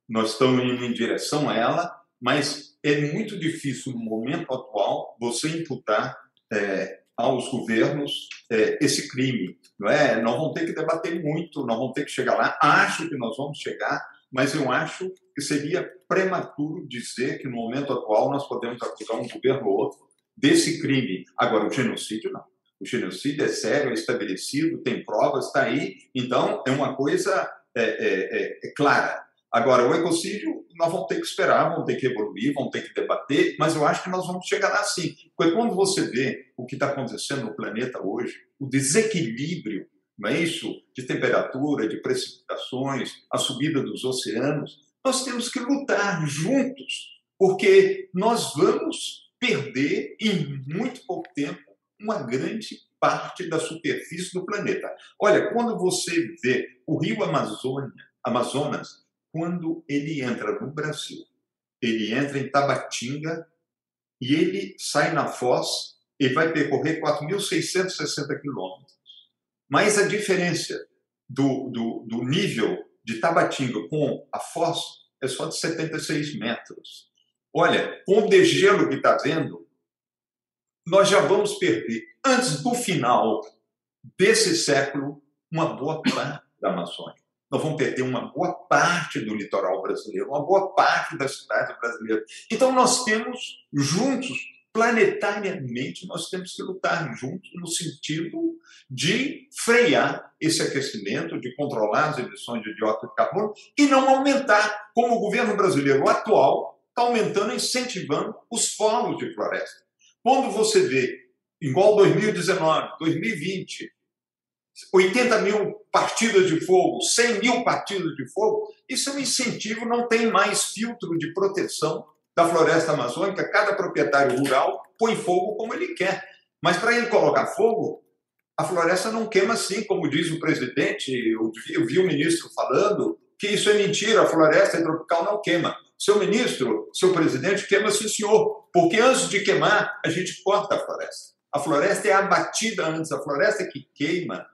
nós estamos indo em direção a ela, mas é muito difícil no momento atual você imputar é, aos governos é, esse crime, não é? Nós vamos ter que debater muito, nós vamos ter que chegar lá. Acho que nós vamos chegar, mas eu acho que seria prematuro dizer que no momento atual nós podemos acusar um governo ou outro desse crime. Agora, o genocídio não. O genocídio é sério, é estabelecido, tem provas, está aí. Então, é uma coisa é, é, é, é, clara. Agora, o ecocídio, nós vamos ter que esperar, vamos ter que evoluir, vamos ter que debater, mas eu acho que nós vamos chegar lá sim. Porque quando você vê o que está acontecendo no planeta hoje, o desequilíbrio, não é isso? De temperatura, de precipitações, a subida dos oceanos, nós temos que lutar juntos, porque nós vamos perder em muito pouco tempo uma grande parte da superfície do planeta. Olha, quando você vê o rio Amazônia, Amazonas, quando ele entra no Brasil, ele entra em Tabatinga e ele sai na Foz, ele vai percorrer 4.660 quilômetros. Mas a diferença do, do, do nível de Tabatinga com a Foz é só de 76 metros. Olha, com o degelo que está vendo, nós já vamos perder antes do final desse século, uma boa parte da Amazônia. Nós vamos perder uma boa parte do litoral brasileiro, uma boa parte das cidades brasileiras. Então, nós temos juntos planetariamente nós temos que lutar juntos no sentido de frear esse aquecimento, de controlar as emissões de dióxido de carbono e não aumentar, como o governo brasileiro atual está aumentando, incentivando os fogos de floresta. Quando você vê, igual 2019, 2020, 80 mil partidas de fogo, 100 mil partidas de fogo, isso é um incentivo, não tem mais filtro de proteção da floresta amazônica, cada proprietário rural põe fogo como ele quer. Mas para ele colocar fogo, a floresta não queima assim, como diz o presidente. Eu vi, eu vi o ministro falando que isso é mentira, a floresta tropical não queima. Seu ministro, seu presidente, queima sim, senhor, porque antes de queimar, a gente corta a floresta. A floresta é abatida antes, a floresta que queima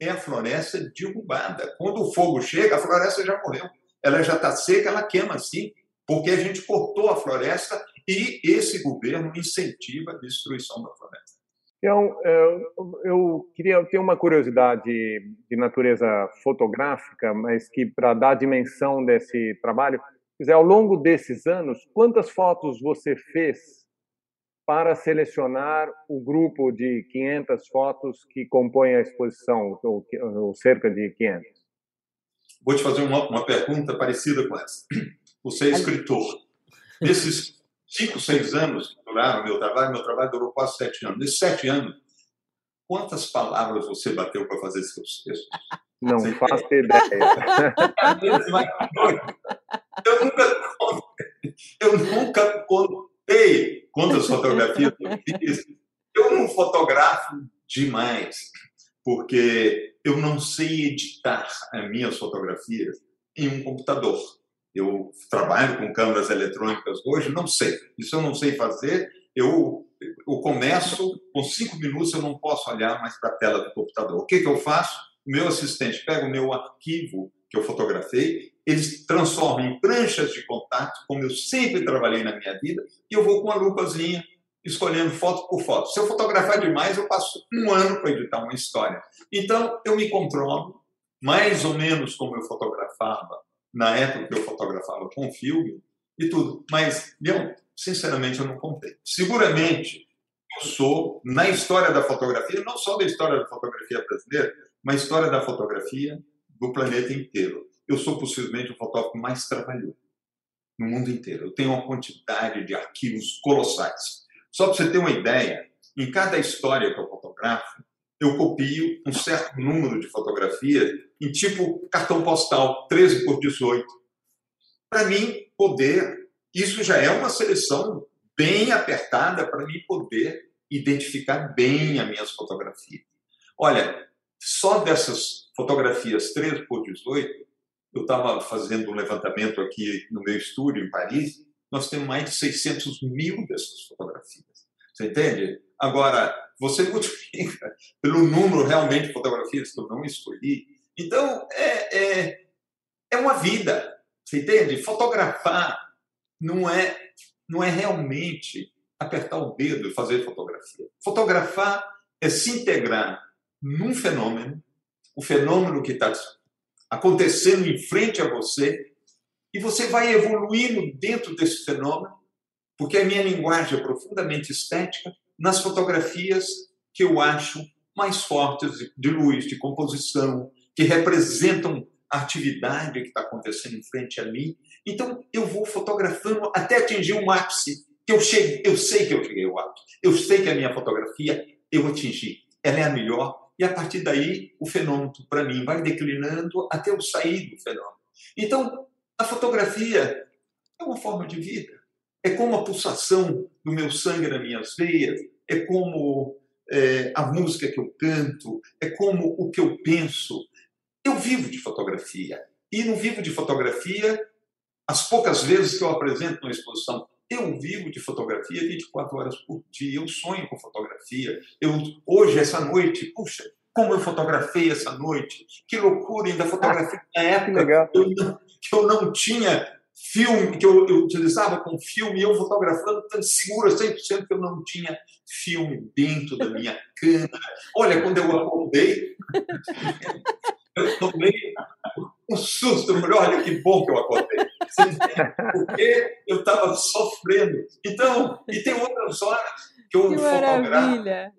é a floresta derrubada. Quando o fogo chega, a floresta já morreu. Ela já está seca, ela queima assim porque a gente cortou a floresta e esse governo incentiva a destruição da floresta. Então, eu queria ter uma curiosidade de natureza fotográfica, mas que para dar dimensão desse trabalho, dizer, ao longo desses anos, quantas fotos você fez para selecionar o grupo de 500 fotos que compõem a exposição, ou, ou cerca de 500? Vou te fazer uma, uma pergunta parecida com essa. (clears throat) Você é escritor. Nesses cinco, seis anos que duraram meu trabalho, meu trabalho durou quase sete anos. Nesses sete anos, quantas palavras você bateu para fazer seus textos? Não você faço tem? ideia. (laughs) eu nunca eu nunca contei quantas fotografias eu. Eu não fotografo demais, porque eu não sei editar as minhas fotografias em um computador. Eu trabalho com câmeras eletrônicas hoje, não sei. Isso eu não sei fazer. Eu, eu começo, com cinco minutos eu não posso olhar mais para a tela do computador. O que, que eu faço? O meu assistente pega o meu arquivo que eu fotografei, eles transformam em pranchas de contato, como eu sempre trabalhei na minha vida, e eu vou com a lupazinha escolhendo foto por foto. Se eu fotografar demais, eu passo um ano para editar uma história. Então, eu me controlo, mais ou menos como eu fotografava na época que eu fotografava com filme e tudo. Mas, eu, sinceramente, eu não contei. Seguramente, eu sou, na história da fotografia, não só da história da fotografia brasileira, mas história da fotografia do planeta inteiro. Eu sou possivelmente o fotógrafo mais trabalhoso no mundo inteiro. Eu tenho uma quantidade de arquivos colossais. Só para você ter uma ideia, em cada história que eu fotografo, eu copio um certo número de fotografias em tipo cartão postal, 13 por 18. Para mim poder, isso já é uma seleção bem apertada para mim poder identificar bem as minhas fotografias. Olha, só dessas fotografias 13 por 18, eu estava fazendo um levantamento aqui no meu estúdio em Paris, nós temos mais de 600 mil dessas fotografias. Você entende? Agora, você (laughs) multiplica pelo número realmente de fotografias que eu não escolhi. Então, é, é, é uma vida, você entende? Fotografar não é, não é realmente apertar o dedo e fazer fotografia. Fotografar é se integrar num fenômeno, o fenômeno que está acontecendo em frente a você, e você vai evoluindo dentro desse fenômeno, porque a minha linguagem é profundamente estética, nas fotografias que eu acho mais fortes de luz, de composição, que representam a atividade que está acontecendo em frente a mim. Então, eu vou fotografando até atingir um ápice, que eu, cheguei, eu sei que eu cheguei ao ápice, eu sei que a minha fotografia eu atingi, ela é a melhor, e a partir daí o fenômeno, para mim, vai declinando até eu sair do fenômeno. Então, a fotografia é uma forma de vida é como a pulsação do meu sangue nas minhas veias, é como é, a música que eu canto, é como o que eu penso. Eu vivo de fotografia. E não vivo de fotografia as poucas vezes que eu apresento uma exposição. Eu vivo de fotografia 24 horas por dia. Eu sonho com fotografia. Eu, hoje, essa noite, puxa, como eu fotografei essa noite. Que loucura, ainda fotografei na época que eu, não, que eu não tinha filme, que eu, eu utilizava com filme, eu fotografando, tão seguro 100% que eu não tinha filme dentro da minha (laughs) câmera. Olha, quando eu acordei, (laughs) eu tomei um susto, eu falei, olha que bom que eu acordei. Porque eu estava sofrendo. Então, e tem outras horas que eu que fotografo. Maravilha.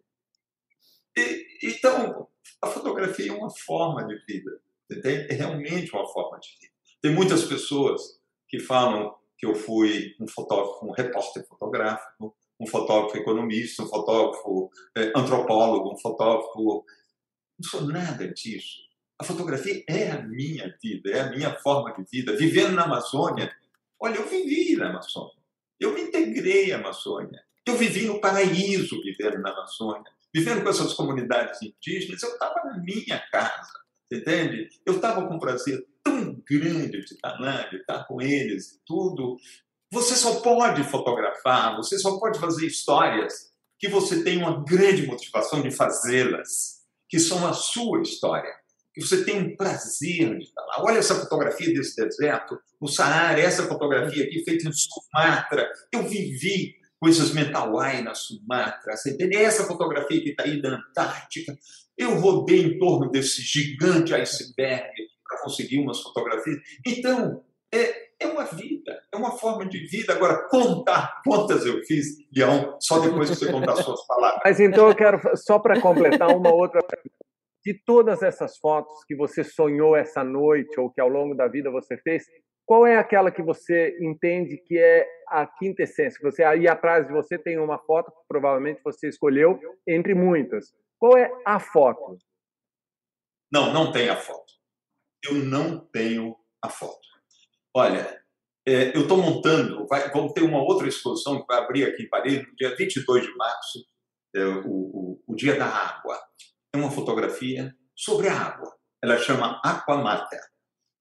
E, então, a fotografia é uma forma de vida. É realmente uma forma de vida. Tem muitas pessoas que falam que eu fui um fotógrafo, um repórter fotográfico, um fotógrafo economista, um fotógrafo é, antropólogo, um fotógrafo. Não sou nada disso. A fotografia é a minha vida, é a minha forma de vida. Vivendo na Amazônia, olha, eu vivi na Amazônia. Eu me integrei à Amazônia. Eu vivi no paraíso vivendo na Amazônia. Vivendo com essas comunidades indígenas, eu estava na minha casa, entende? Eu estava com prazer tão grande de estar lá, de estar com eles, tudo. Você só pode fotografar, você só pode fazer histórias que você tem uma grande motivação de fazê-las, que são a sua história, que você tem um prazer de estar lá. Olha essa fotografia desse deserto, no Saara, essa fotografia aqui feita em Sumatra. Eu vivi coisas mentawai na Sumatra, você entende? Essa fotografia que está aí da Antártica. Eu rodei em torno desse gigante iceberg para conseguir umas fotografias. Então, é, é uma vida, é uma forma de vida. Agora, contar quantas eu fiz, Leão, só depois que você contar suas (laughs) palavras. Mas então eu quero, só para completar, uma outra De todas essas fotos que você sonhou essa noite ou que ao longo da vida você fez, qual é aquela que você entende que é a quinta essência? Você aí atrás de você tem uma foto que provavelmente você escolheu entre muitas. Qual é a foto? Não, não tem a foto eu não tenho a foto. Olha, é, eu estou montando, vai, vamos ter uma outra exposição que vai abrir aqui em Paris no dia 22 de março, é, o, o, o Dia da Água. É uma fotografia sobre a água. Ela chama Aquamater.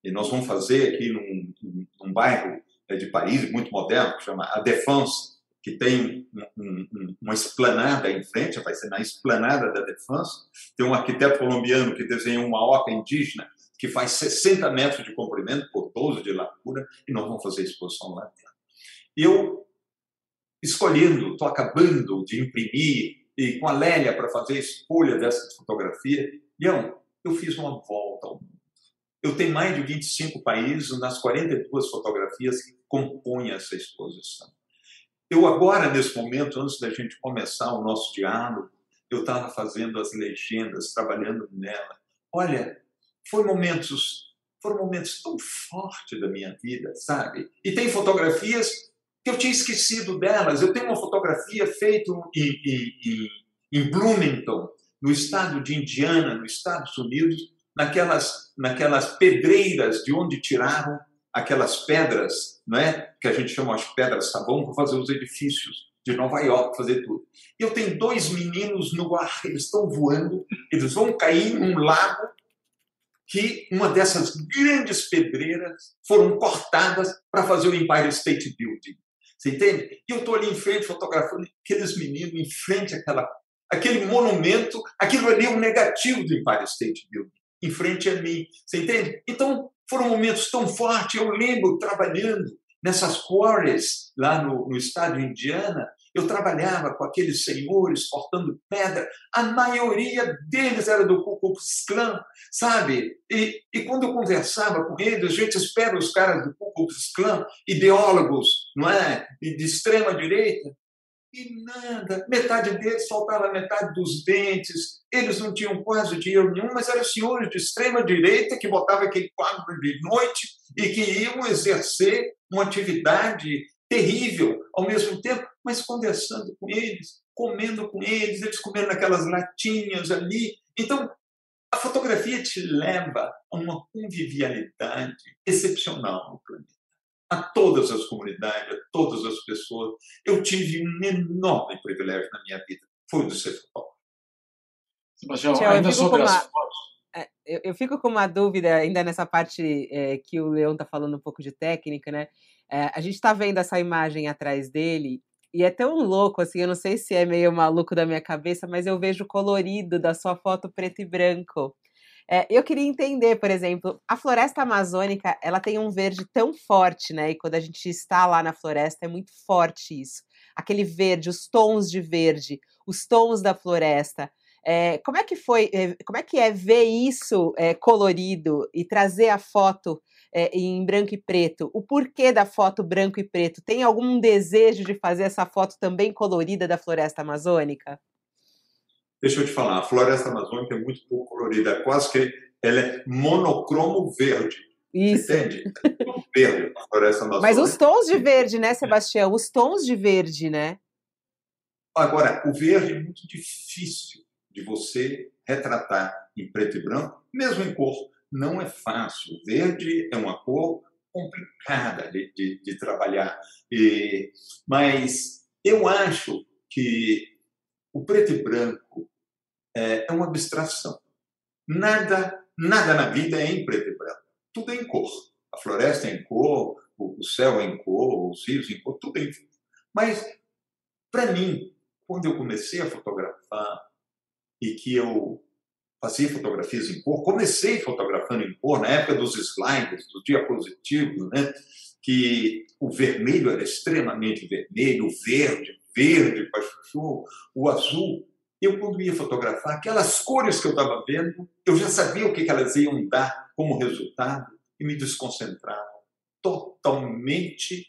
E nós vamos fazer aqui num, num, bairro é, de Paris, muito moderno, que chama A Défense, que tem um, um, uma esplanada em frente, vai ser na esplanada da Défense. Tem um arquiteto colombiano que desenhou uma oca indígena que faz 60 metros de comprimento por 12 de largura, e nós vamos fazer exposição lá dentro. Eu, escolhendo, estou acabando de imprimir, e com a Lélia para fazer a escolha dessa fotografia, Leão, eu fiz uma volta ao mundo. Eu tenho mais de 25 países nas 42 fotografias que compõem essa exposição. Eu agora, nesse momento, antes da gente começar o nosso diálogo, eu estava fazendo as legendas, trabalhando nela. Olha, momentos, foram momentos tão fortes da minha vida, sabe? E tem fotografias que eu tinha esquecido delas. Eu tenho uma fotografia feita em, em, em Bloomington, no estado de Indiana, nos Estados Unidos, naquelas, naquelas pedreiras de onde tiraram aquelas pedras, não é? que a gente chama de pedras sabão, para fazer os edifícios de Nova York, fazer tudo. E eu tenho dois meninos no ar, eles estão voando, eles vão cair num lago que uma dessas grandes pedreiras foram cortadas para fazer o Empire State Building. Você entende? E eu estou ali em frente fotografando aqueles meninos em frente àquela, aquele monumento, aquilo ali é um negativo do Empire State Building, em frente a mim. Você entende? Então, foram momentos tão fortes. Eu lembro trabalhando nessas quarries lá no, no estado de Indiana, eu trabalhava com aqueles senhores cortando pedra, a maioria deles era do Ku Klux Klan, sabe? E, e quando eu conversava com eles, a gente espera os caras do Ku Klux Klan, ideólogos, não é? E de extrema direita, e nada, metade deles faltava metade dos dentes, eles não tinham quase dinheiro nenhum, mas eram senhores de extrema direita que botavam aquele quadro de noite e que iam exercer uma atividade terrível ao mesmo tempo, mas conversando com eles, comendo com eles, eles comendo naquelas latinhas ali. Então, a fotografia te leva a uma convivialidade excepcional no planeta. A todas as comunidades, a todas as pessoas. Eu tive um enorme privilégio na minha vida, foi o de ser fotógrafo. Sebastião, ainda sobre as fotos. É, eu, eu, fico com uma dúvida ainda nessa parte é, que o Leão está falando um pouco de técnica, né? É, a gente está vendo essa imagem atrás dele e é tão louco, assim, eu não sei se é meio maluco da minha cabeça, mas eu vejo colorido da sua foto preto e branco. É, eu queria entender, por exemplo, a floresta amazônica, ela tem um verde tão forte, né? E quando a gente está lá na floresta, é muito forte isso. Aquele verde, os tons de verde, os tons da floresta. É, como é que foi, eh, como é que é ver isso é, colorido e trazer a foto é, em branco e preto? O porquê da foto branco e preto? Tem algum desejo de fazer essa foto também colorida da floresta amazônica? Deixa eu te falar, a floresta amazônica é muito pouco colorida, é quase que ela é monocromo verde. Isso. Entende? É verde a floresta amazônica. (laughs) Mas os tons de verde, né, Sebastião? Os tons de verde, né? Agora, o verde é muito difícil de você retratar em preto e branco, mesmo em cor. Não é fácil. Verde é uma cor complicada de, de, de trabalhar. E, mas eu acho que o preto e branco é, é uma abstração. Nada, nada na vida é em preto e branco. Tudo é em cor. A floresta é em cor, o céu é em cor, os rios em cor, tudo é em cor. Mas, para mim, quando eu comecei a fotografar, e que eu fazia fotografias em cor. Comecei fotografando em cor na época dos slides, dos diapositivos, né? que o vermelho era extremamente vermelho, o verde, verde, pachuchu, o azul. Eu, quando ia fotografar, aquelas cores que eu estava vendo, eu já sabia o que elas iam dar como resultado e me desconcentrava totalmente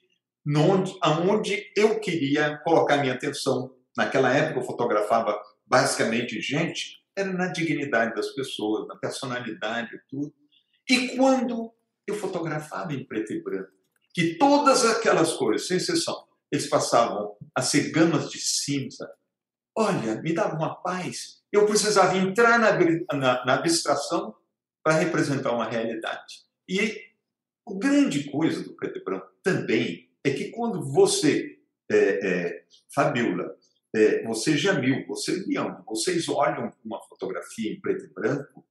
onde, aonde eu queria colocar minha atenção. Naquela época eu fotografava basicamente gente, era na dignidade das pessoas, na personalidade e tudo. E quando eu fotografava em preto e branco, que todas aquelas cores, sem exceção, eles passavam a ser gamas de cinza, olha, me dava uma paz. Eu precisava entrar na, na, na abstração para representar uma realidade. E a grande coisa do preto e branco também é que quando você, é, é, Fabiola, é, você, Jamil, você, Leão, vocês olham uma fotografia em preto e branco,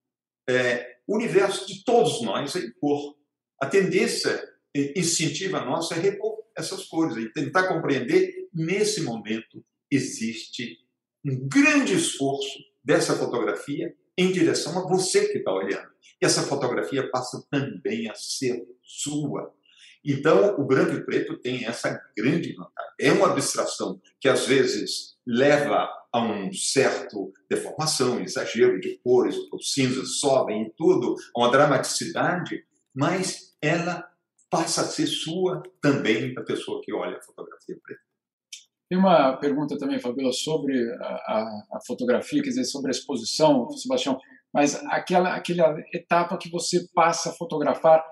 é, o universo de todos nós é em cor. A tendência instintiva nossa é repor essas cores e tentar compreender. Nesse momento, existe um grande esforço dessa fotografia em direção a você que está olhando. E essa fotografia passa também a ser sua. Então, o branco e preto tem essa grande vantagem. É uma abstração que, às vezes, leva a um certo deformação, exagero de cores, os cinzas sobem e tudo, a uma dramaticidade, mas ela passa a ser sua também da pessoa que olha a fotografia preta. Tem uma pergunta também, Fabiola, sobre a, a, a, fotografia, quer dizer, sobre a exposição, Sebastião, mas aquela, aquela etapa que você passa a fotografar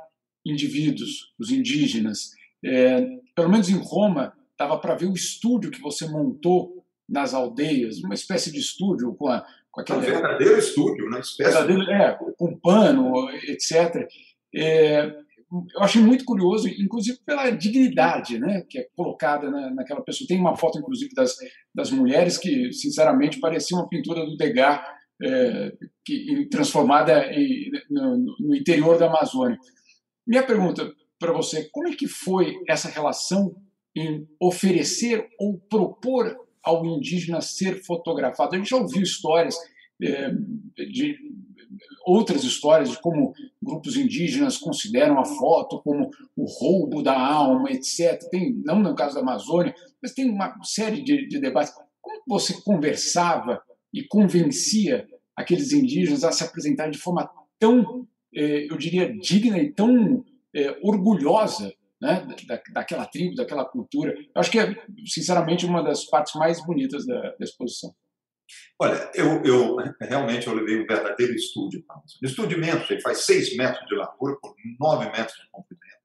indivíduos, os indígenas. É, pelo menos em Roma, dava para ver o estúdio que você montou nas aldeias, uma espécie de estúdio com, a, com aquele. Um verdadeiro estúdio, né? Espécie verdadeiro, de... É, com pano, etc. É, eu achei muito curioso, inclusive pela dignidade né, que é colocada na, naquela pessoa. Tem uma foto, inclusive, das, das mulheres que, sinceramente, parecia uma pintura do Degas é, que, transformada em, no, no interior da Amazônia. Minha pergunta para você, como é que foi essa relação em oferecer ou propor ao indígena ser fotografado? A gente já ouviu histórias é, de outras histórias de como grupos indígenas consideram a foto como o roubo da alma, etc. Tem, não no caso da Amazônia, mas tem uma série de, de debates. Como você conversava e convencia aqueles indígenas a se apresentar de forma tão eu diria, digna e tão é, orgulhosa né, da, daquela tribo, daquela cultura. Eu acho que é, sinceramente, uma das partes mais bonitas da, da exposição. Olha, eu, eu, realmente eu levei um verdadeiro estúdio para Um estúdio imenso, ele faz seis metros de largura por nove metros de comprimento.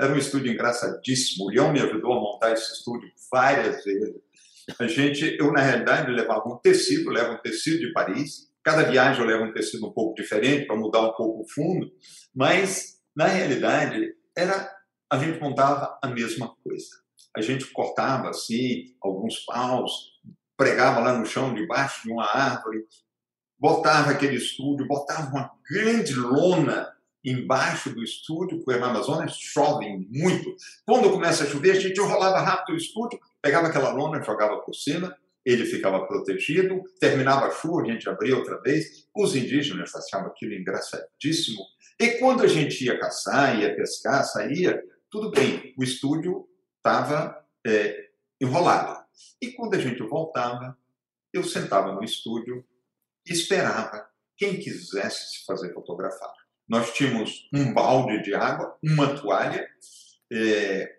Era um estúdio engraçadíssimo. O Leão me ajudou a montar esse estúdio várias vezes. A gente, eu na realidade levava um tecido, levo um tecido de Paris, Cada viagem eu levo um tecido um pouco diferente para mudar um pouco o fundo, mas na realidade era a gente montava a mesma coisa. A gente cortava assim alguns paus, pregava lá no chão debaixo de uma árvore, botava aquele estúdio, botava uma grande lona embaixo do estúdio, porque na Amazônia chove muito. Quando começa a chover, a gente rolava rápido o estúdio, pegava aquela lona, jogava por cima ele ficava protegido, terminava a chuva, a gente abria outra vez. Os indígenas achavam aquilo engraçadíssimo. E quando a gente ia caçar, ia pescar, saía, tudo bem, o estúdio estava é, enrolado. E quando a gente voltava, eu sentava no estúdio e esperava quem quisesse se fazer fotografar. Nós tínhamos um balde de água, uma toalha. É,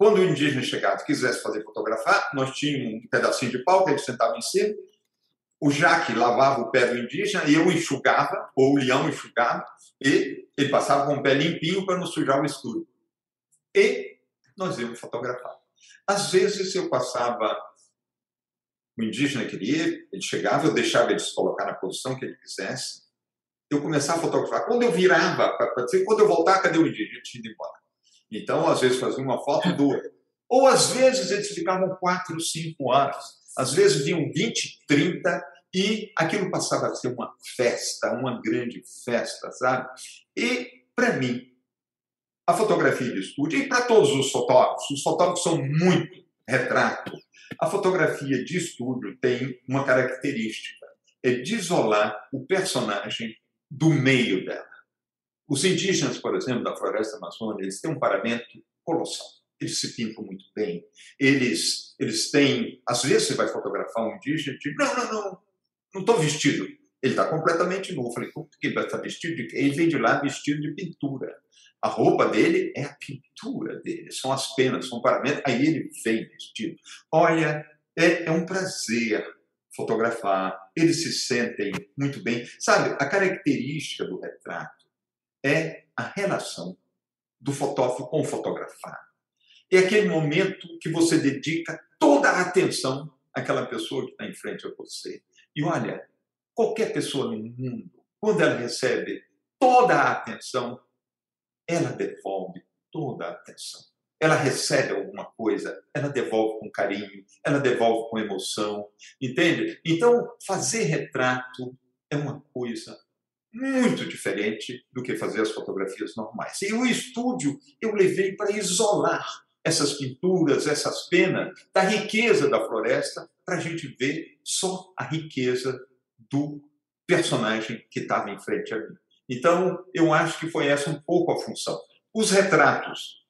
quando o indígena chegava e quisesse fazer fotografar, nós tínhamos um pedacinho de pau que ele sentava em cima. O Jaque lavava o pé do indígena e eu enxugava, ou o leão enxugava, e ele passava com o pé limpinho para não sujar o estúdio. E nós íamos fotografar. Às vezes eu passava, o indígena queria, ele chegava, eu deixava ele se colocar na posição que ele quisesse, eu começava a fotografar. Quando eu virava quando eu voltar, cadê o indígena? Ele tinha ido embora. Então, às vezes fazia uma foto duas. Ou às vezes eles ficavam quatro, cinco horas. Às vezes vinham 20, 30 e aquilo passava a ser uma festa, uma grande festa, sabe? E, para mim, a fotografia de estúdio, e para todos os fotógrafos, os fotógrafos são muito retrato. A fotografia de estúdio tem uma característica, é de isolar o personagem do meio dela. Os indígenas, por exemplo, da floresta amazônica, eles têm um paramento colossal. Eles se pintam muito bem. Eles, eles têm. Às vezes você vai fotografar um indígena e diz: não, não, não, não estou vestido. Ele está completamente nu. Eu falei: por que ele está vestido de? Ele vem de lá vestido de pintura. A roupa dele é a pintura dele, são as penas, são paramentos. Aí ele vem vestido. Olha, é, é um prazer fotografar, eles se sentem muito bem. Sabe, a característica do retrato é a relação do fotógrafo com o fotografar. É aquele momento que você dedica toda a atenção àquela pessoa que está em frente a você. E olha, qualquer pessoa no mundo, quando ela recebe toda a atenção, ela devolve toda a atenção. Ela recebe alguma coisa, ela devolve com carinho, ela devolve com emoção, entende? Então, fazer retrato é uma coisa muito diferente do que fazer as fotografias normais. E o estúdio eu levei para isolar essas pinturas, essas penas da riqueza da floresta, para a gente ver só a riqueza do personagem que estava em frente a mim. Então, eu acho que foi essa um pouco a função. Os retratos,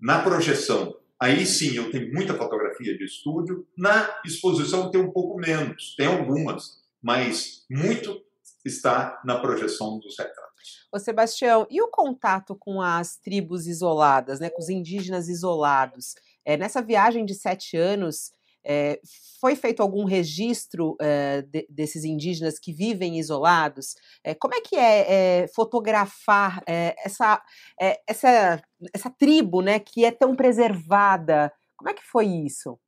na projeção, aí sim eu tenho muita fotografia de estúdio, na exposição tem um pouco menos, tem algumas, mas muito está na projeção dos retratos. Ô Sebastião, e o contato com as tribos isoladas, né, com os indígenas isolados? É, nessa viagem de sete anos, é, foi feito algum registro é, de, desses indígenas que vivem isolados? É, como é que é, é fotografar essa, essa, essa tribo né, que é tão preservada? Como é que foi isso?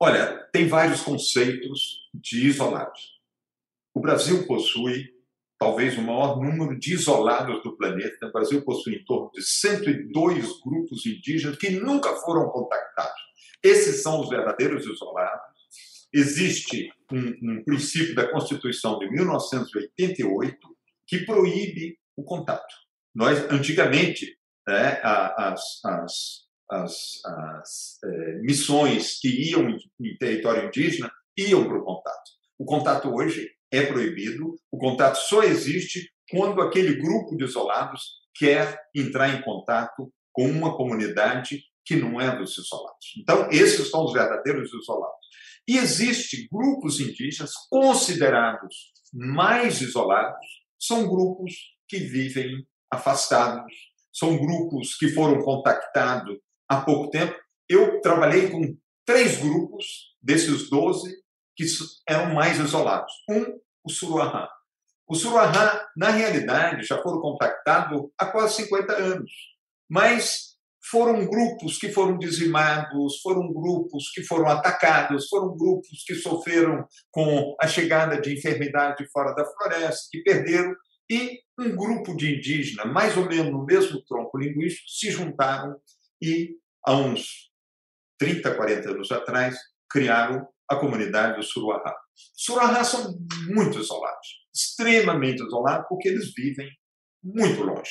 Olha, tem vários conceitos de isolados. O Brasil possui talvez o maior número de isolados do planeta. O Brasil possui em torno de 102 grupos indígenas que nunca foram contactados. Esses são os verdadeiros isolados. Existe um, um princípio da Constituição de 1988 que proíbe o contato. Nós, antigamente, né, as, as, as, as é, missões que iam em território indígena iam para o contato. O contato hoje é proibido, o contato só existe quando aquele grupo de isolados quer entrar em contato com uma comunidade que não é dos isolados. Então, esses são os verdadeiros isolados. E existem grupos indígenas considerados mais isolados, são grupos que vivem afastados, são grupos que foram contactados há pouco tempo. Eu trabalhei com três grupos desses 12 que eram mais isolados. Um, o Suruahá. O Suruahá, na realidade, já foram contactados há quase 50 anos, mas foram grupos que foram dizimados, foram grupos que foram atacados, foram grupos que sofreram com a chegada de enfermidade fora da floresta, que perderam, e um grupo de indígenas, mais ou menos no mesmo tronco linguístico, se juntaram e, há uns 30, 40 anos atrás, criaram a comunidade do Suruahá. Suruahá são muito isolados, extremamente isolados, porque eles vivem muito longe,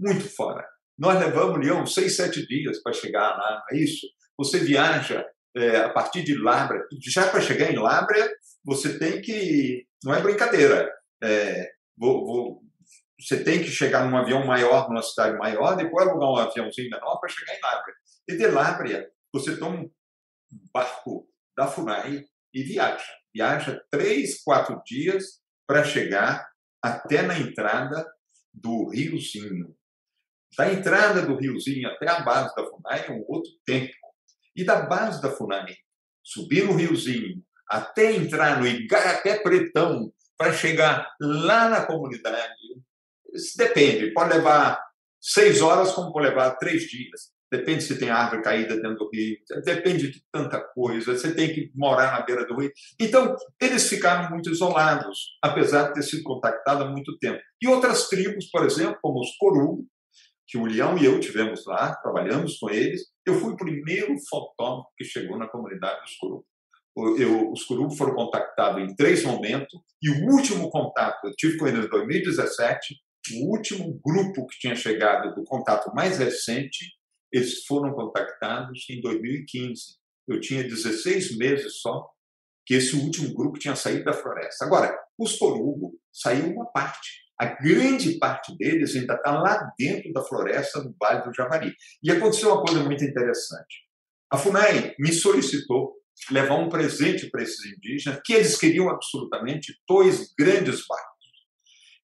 muito fora. Nós levamos, Leão, seis, sete dias para chegar lá, é isso? Você viaja é, a partir de Lábrea. Já para chegar em Lábrea, você tem que. Não é brincadeira. É, vou, vou, você tem que chegar num avião maior, numa cidade maior, depois alugar um aviãozinho menor para chegar em Lábrea. E de Lábrea, você toma um barco da FUNAI e viaja. Viaja três, quatro dias para chegar até na entrada do Riozinho. Da entrada do Riozinho até a base da FUNAI é um outro tempo. E da base da FUNAI, subir no Riozinho, até entrar no Igarapé Pretão, para chegar lá na comunidade, depende. Pode levar seis horas, como pode levar três dias. Depende se tem árvore caída dentro do rio, depende de tanta coisa. Você tem que morar na beira do rio. Então, eles ficaram muito isolados, apesar de ter sido contactados há muito tempo. E outras tribos, por exemplo, como os Corubo, que o Leão e eu tivemos lá, trabalhamos com eles. Eu fui o primeiro fotógrafo que chegou na comunidade dos Corubo. Eu, os Corubo foram contactados em três momentos, e o último contato eu tive com eles em 2017. O último grupo que tinha chegado do contato mais recente, eles foram contactados em 2015. Eu tinha 16 meses só que esse último grupo tinha saído da floresta. Agora, os Corubo saiu uma parte a grande parte deles ainda está lá dentro da floresta, no Vale do Javari. E aconteceu uma coisa muito interessante. A FUNAI me solicitou levar um presente para esses indígenas, que eles queriam absolutamente dois grandes barcos.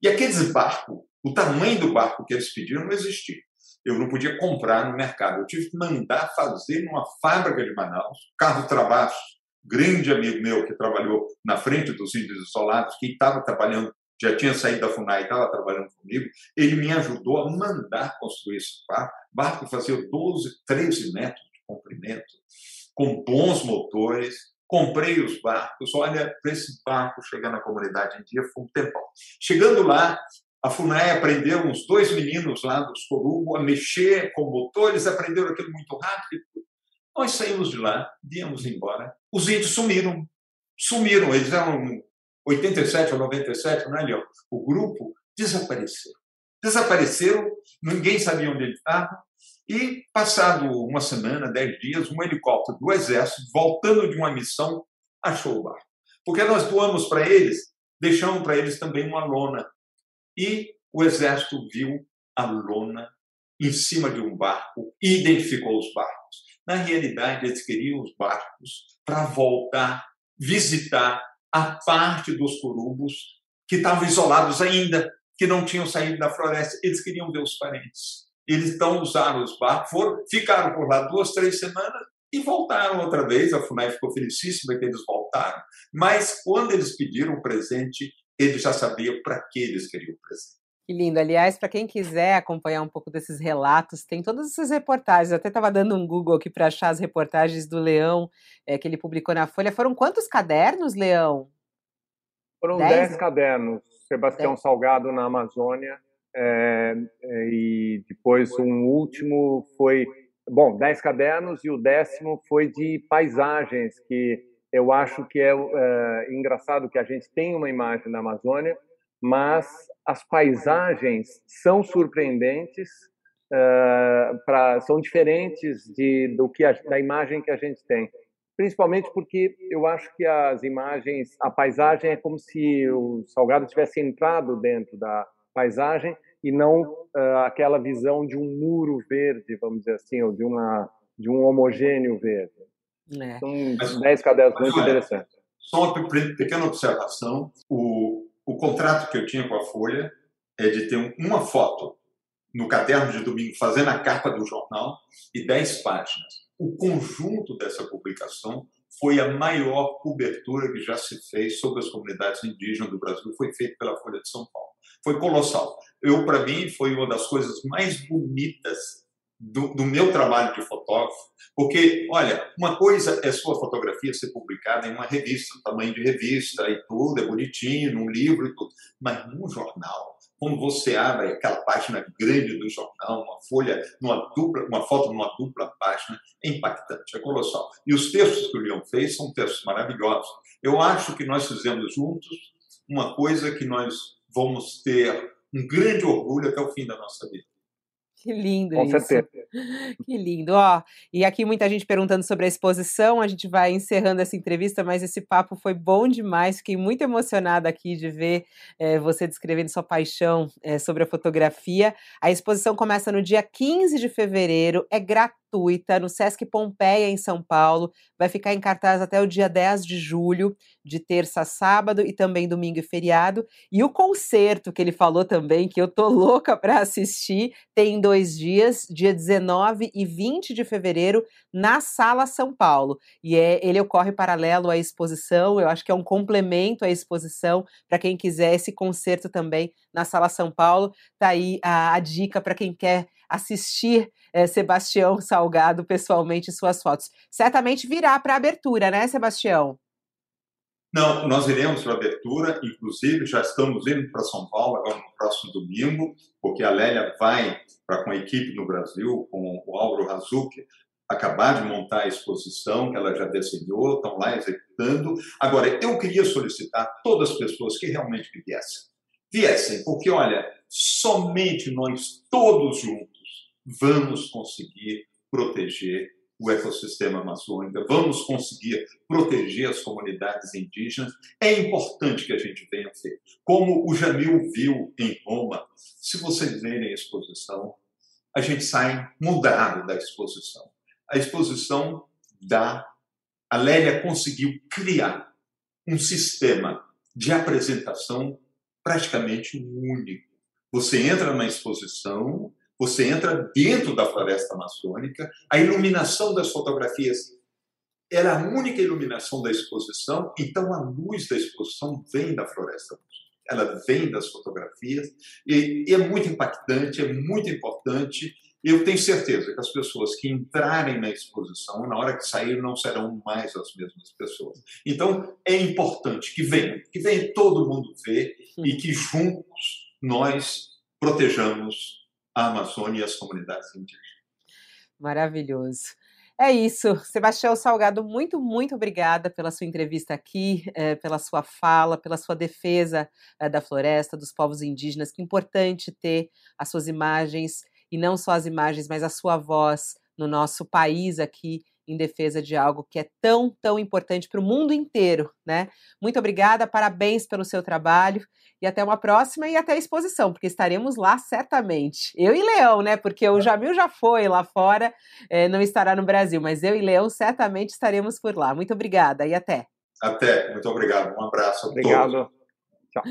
E aqueles barcos, o tamanho do barco que eles pediram não existia. Eu não podia comprar no mercado. Eu tive que mandar fazer numa fábrica de Manaus, carro trabalho, grande amigo meu que trabalhou na frente dos índios isolados, que estava trabalhando já tinha saído da FUNAI e estava trabalhando comigo, ele me ajudou a mandar construir esse barco. Barco fazia 12, 13 metros de comprimento, com bons motores. Comprei os barcos. Olha, para esse barco chegar na comunidade em dia foi um tempão. Chegando lá, a FUNAI aprendeu uns dois meninos lá dos Corubo a mexer com motores, aprenderam aquilo muito rápido. Nós saímos de lá, viemos embora. Os índios sumiram. Sumiram. Eles eram 87 ou 97, não é? O grupo desapareceu. Desapareceram, ninguém sabia onde ele estava. E, passado uma semana, dez dias, um helicóptero do Exército, voltando de uma missão, achou o barco. Porque nós doamos para eles, deixamos para eles também uma lona. E o Exército viu a lona em cima de um barco e identificou os barcos. Na realidade, eles queriam os barcos para voltar, visitar a parte dos curubos que estavam isolados ainda, que não tinham saído da floresta. Eles queriam ver os parentes. Eles então usaram os barcos, foram, ficaram por lá duas, três semanas e voltaram outra vez. A FUNAI ficou felicíssima que eles voltaram. Mas quando eles pediram o presente, eles já sabiam para que eles queriam o presente. Que lindo. Aliás, para quem quiser acompanhar um pouco desses relatos, tem todas essas reportagens. Eu até estava dando um Google aqui para achar as reportagens do Leão é, que ele publicou na Folha. Foram quantos cadernos, Leão? Foram dez, dez cadernos. Sebastião dez. Salgado na Amazônia. É, e depois um último foi. Bom, dez cadernos e o décimo foi de paisagens, que eu acho que é, é engraçado que a gente tem uma imagem da Amazônia mas as paisagens são surpreendentes, uh, pra, são diferentes de, do que a, da imagem que a gente tem. Principalmente porque eu acho que as imagens, a paisagem é como se o Salgado tivesse entrado dentro da paisagem e não uh, aquela visão de um muro verde, vamos dizer assim, ou de, uma, de um homogêneo verde. É. São dez cadernos muito interessantes. Só uma pequena observação. O, o contrato que eu tinha com a Folha é de ter uma foto no caderno de domingo, fazendo a capa do jornal, e dez páginas. O conjunto dessa publicação foi a maior cobertura que já se fez sobre as comunidades indígenas do Brasil, foi feita pela Folha de São Paulo. Foi colossal. Eu, para mim, foi uma das coisas mais bonitas do, do, meu trabalho de fotógrafo, porque, olha, uma coisa é sua fotografia ser publicada em uma revista, tamanho de revista e tudo, é bonitinho, num livro e tudo, mas num jornal, quando você abre aquela página grande do jornal, uma folha, numa dupla, uma foto numa dupla página, é impactante, é colossal. E os textos que o Leão fez são textos maravilhosos. Eu acho que nós fizemos juntos uma coisa que nós vamos ter um grande orgulho até o fim da nossa vida. (laughs) Que lindo Com isso. certeza. (laughs) Que lindo. Ó, e aqui muita gente perguntando sobre a exposição. A gente vai encerrando essa entrevista, mas esse papo foi bom demais. Fiquei muito emocionada aqui de ver é, você descrevendo sua paixão é, sobre a fotografia. A exposição começa no dia 15 de fevereiro, é gratuita, no Sesc Pompeia, em São Paulo. Vai ficar em cartaz até o dia 10 de julho, de terça a sábado e também domingo e feriado. E o concerto que ele falou também, que eu tô (laughs) louca para assistir, tem dois dias, dia 19 e 20 de fevereiro, na Sala São Paulo. E é, ele ocorre paralelo à exposição, eu acho que é um complemento à exposição para quem quiser esse concerto também na Sala São Paulo. Tá aí a, a dica para quem quer assistir é, Sebastião Salgado pessoalmente suas fotos. Certamente virá para abertura, né, Sebastião? Não, nós iremos para a abertura, inclusive já estamos indo para São Paulo agora no próximo domingo, porque a Lélia vai para com a equipe no Brasil, com o Álvaro Razuki, acabar de montar a exposição que ela já desenhou, estão lá executando. Agora, eu queria solicitar todas as pessoas que realmente viessem. Viessem, porque, olha, somente nós todos juntos vamos conseguir proteger o ecossistema amazônico, vamos conseguir proteger as comunidades indígenas. É importante que a gente venha ver. Como o Jamil viu em Roma, se vocês verem a exposição, a gente sai mudado da exposição. A exposição da. A Lélia conseguiu criar um sistema de apresentação praticamente único. Você entra na exposição, você entra dentro da floresta amazônica, a iluminação das fotografias era a única iluminação da exposição, então a luz da exposição vem da floresta amazônica, ela vem das fotografias, e, e é muito impactante, é muito importante. Eu tenho certeza que as pessoas que entrarem na exposição, na hora que sair, não serão mais as mesmas pessoas. Então, é importante que venham, que venha todo mundo ver e que juntos nós protejamos a Amazônia e as comunidades indígenas. Maravilhoso. É isso. Sebastião Salgado, muito, muito obrigada pela sua entrevista aqui, é, pela sua fala, pela sua defesa é, da floresta, dos povos indígenas. Que importante ter as suas imagens, e não só as imagens, mas a sua voz no nosso país aqui, em defesa de algo que é tão, tão importante para o mundo inteiro, né? Muito obrigada, parabéns pelo seu trabalho e até uma próxima e até a exposição, porque estaremos lá certamente. Eu e Leão, né? Porque o Jamil já foi lá fora, é, não estará no Brasil, mas eu e Leão certamente estaremos por lá. Muito obrigada e até. Até, muito obrigado. Um abraço a Obrigado. todos. Tchau.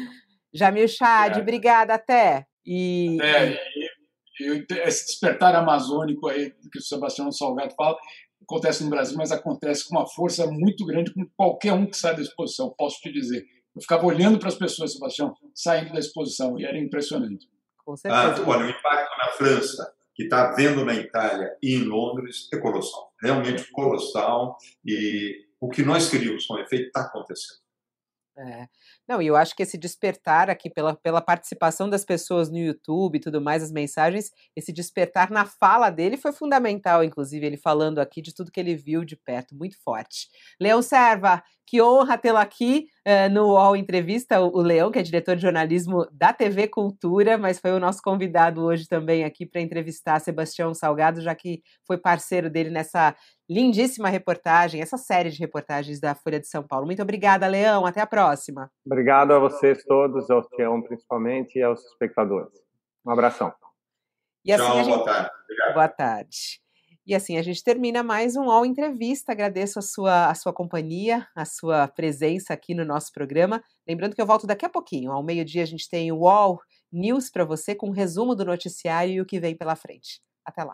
Jamil Chad, Obrigado. obrigada, até. E, É, e- e esse despertar amazônico aí que o Sebastião Salgado fala acontece no Brasil, mas acontece com uma força muito grande com qualquer um que sai da exposição, posso te dizer. Eu ficava olhando para as pessoas, Sebastião, saindo da exposição, e era impressionante. com Ah, certeza. olha, o impacto na França, que está havendo na Itália e em Londres, é colossal. Realmente colossal. E o que nós queríamos com efeito está acontecendo. É. Não, e eu acho que esse despertar aqui pela, pela participação das pessoas no YouTube e tudo mais, as mensagens, esse despertar na fala dele foi fundamental, inclusive, ele falando aqui de tudo que ele viu de perto, muito forte. Leão Serva, que honra tê-lo aqui eh, no UOL Entrevista, o, o Leão, que é diretor de jornalismo da TV Cultura, mas foi o nosso convidado hoje também aqui para entrevistar Sebastião Salgado, já que foi parceiro dele nessa lindíssima reportagem, essa série de reportagens da Folha de São Paulo. Muito obrigada, Leão, até a próxima. Obrigado a vocês todos, ao Tião principalmente e aos espectadores. Um abração. E assim Tchau, a gente... boa tarde. Obrigado. Boa tarde. E assim a gente termina mais um UOL Entrevista. Agradeço a sua, a sua companhia, a sua presença aqui no nosso programa. Lembrando que eu volto daqui a pouquinho. Ao meio-dia a gente tem o UOL News para você com um resumo do noticiário e o que vem pela frente. Até lá.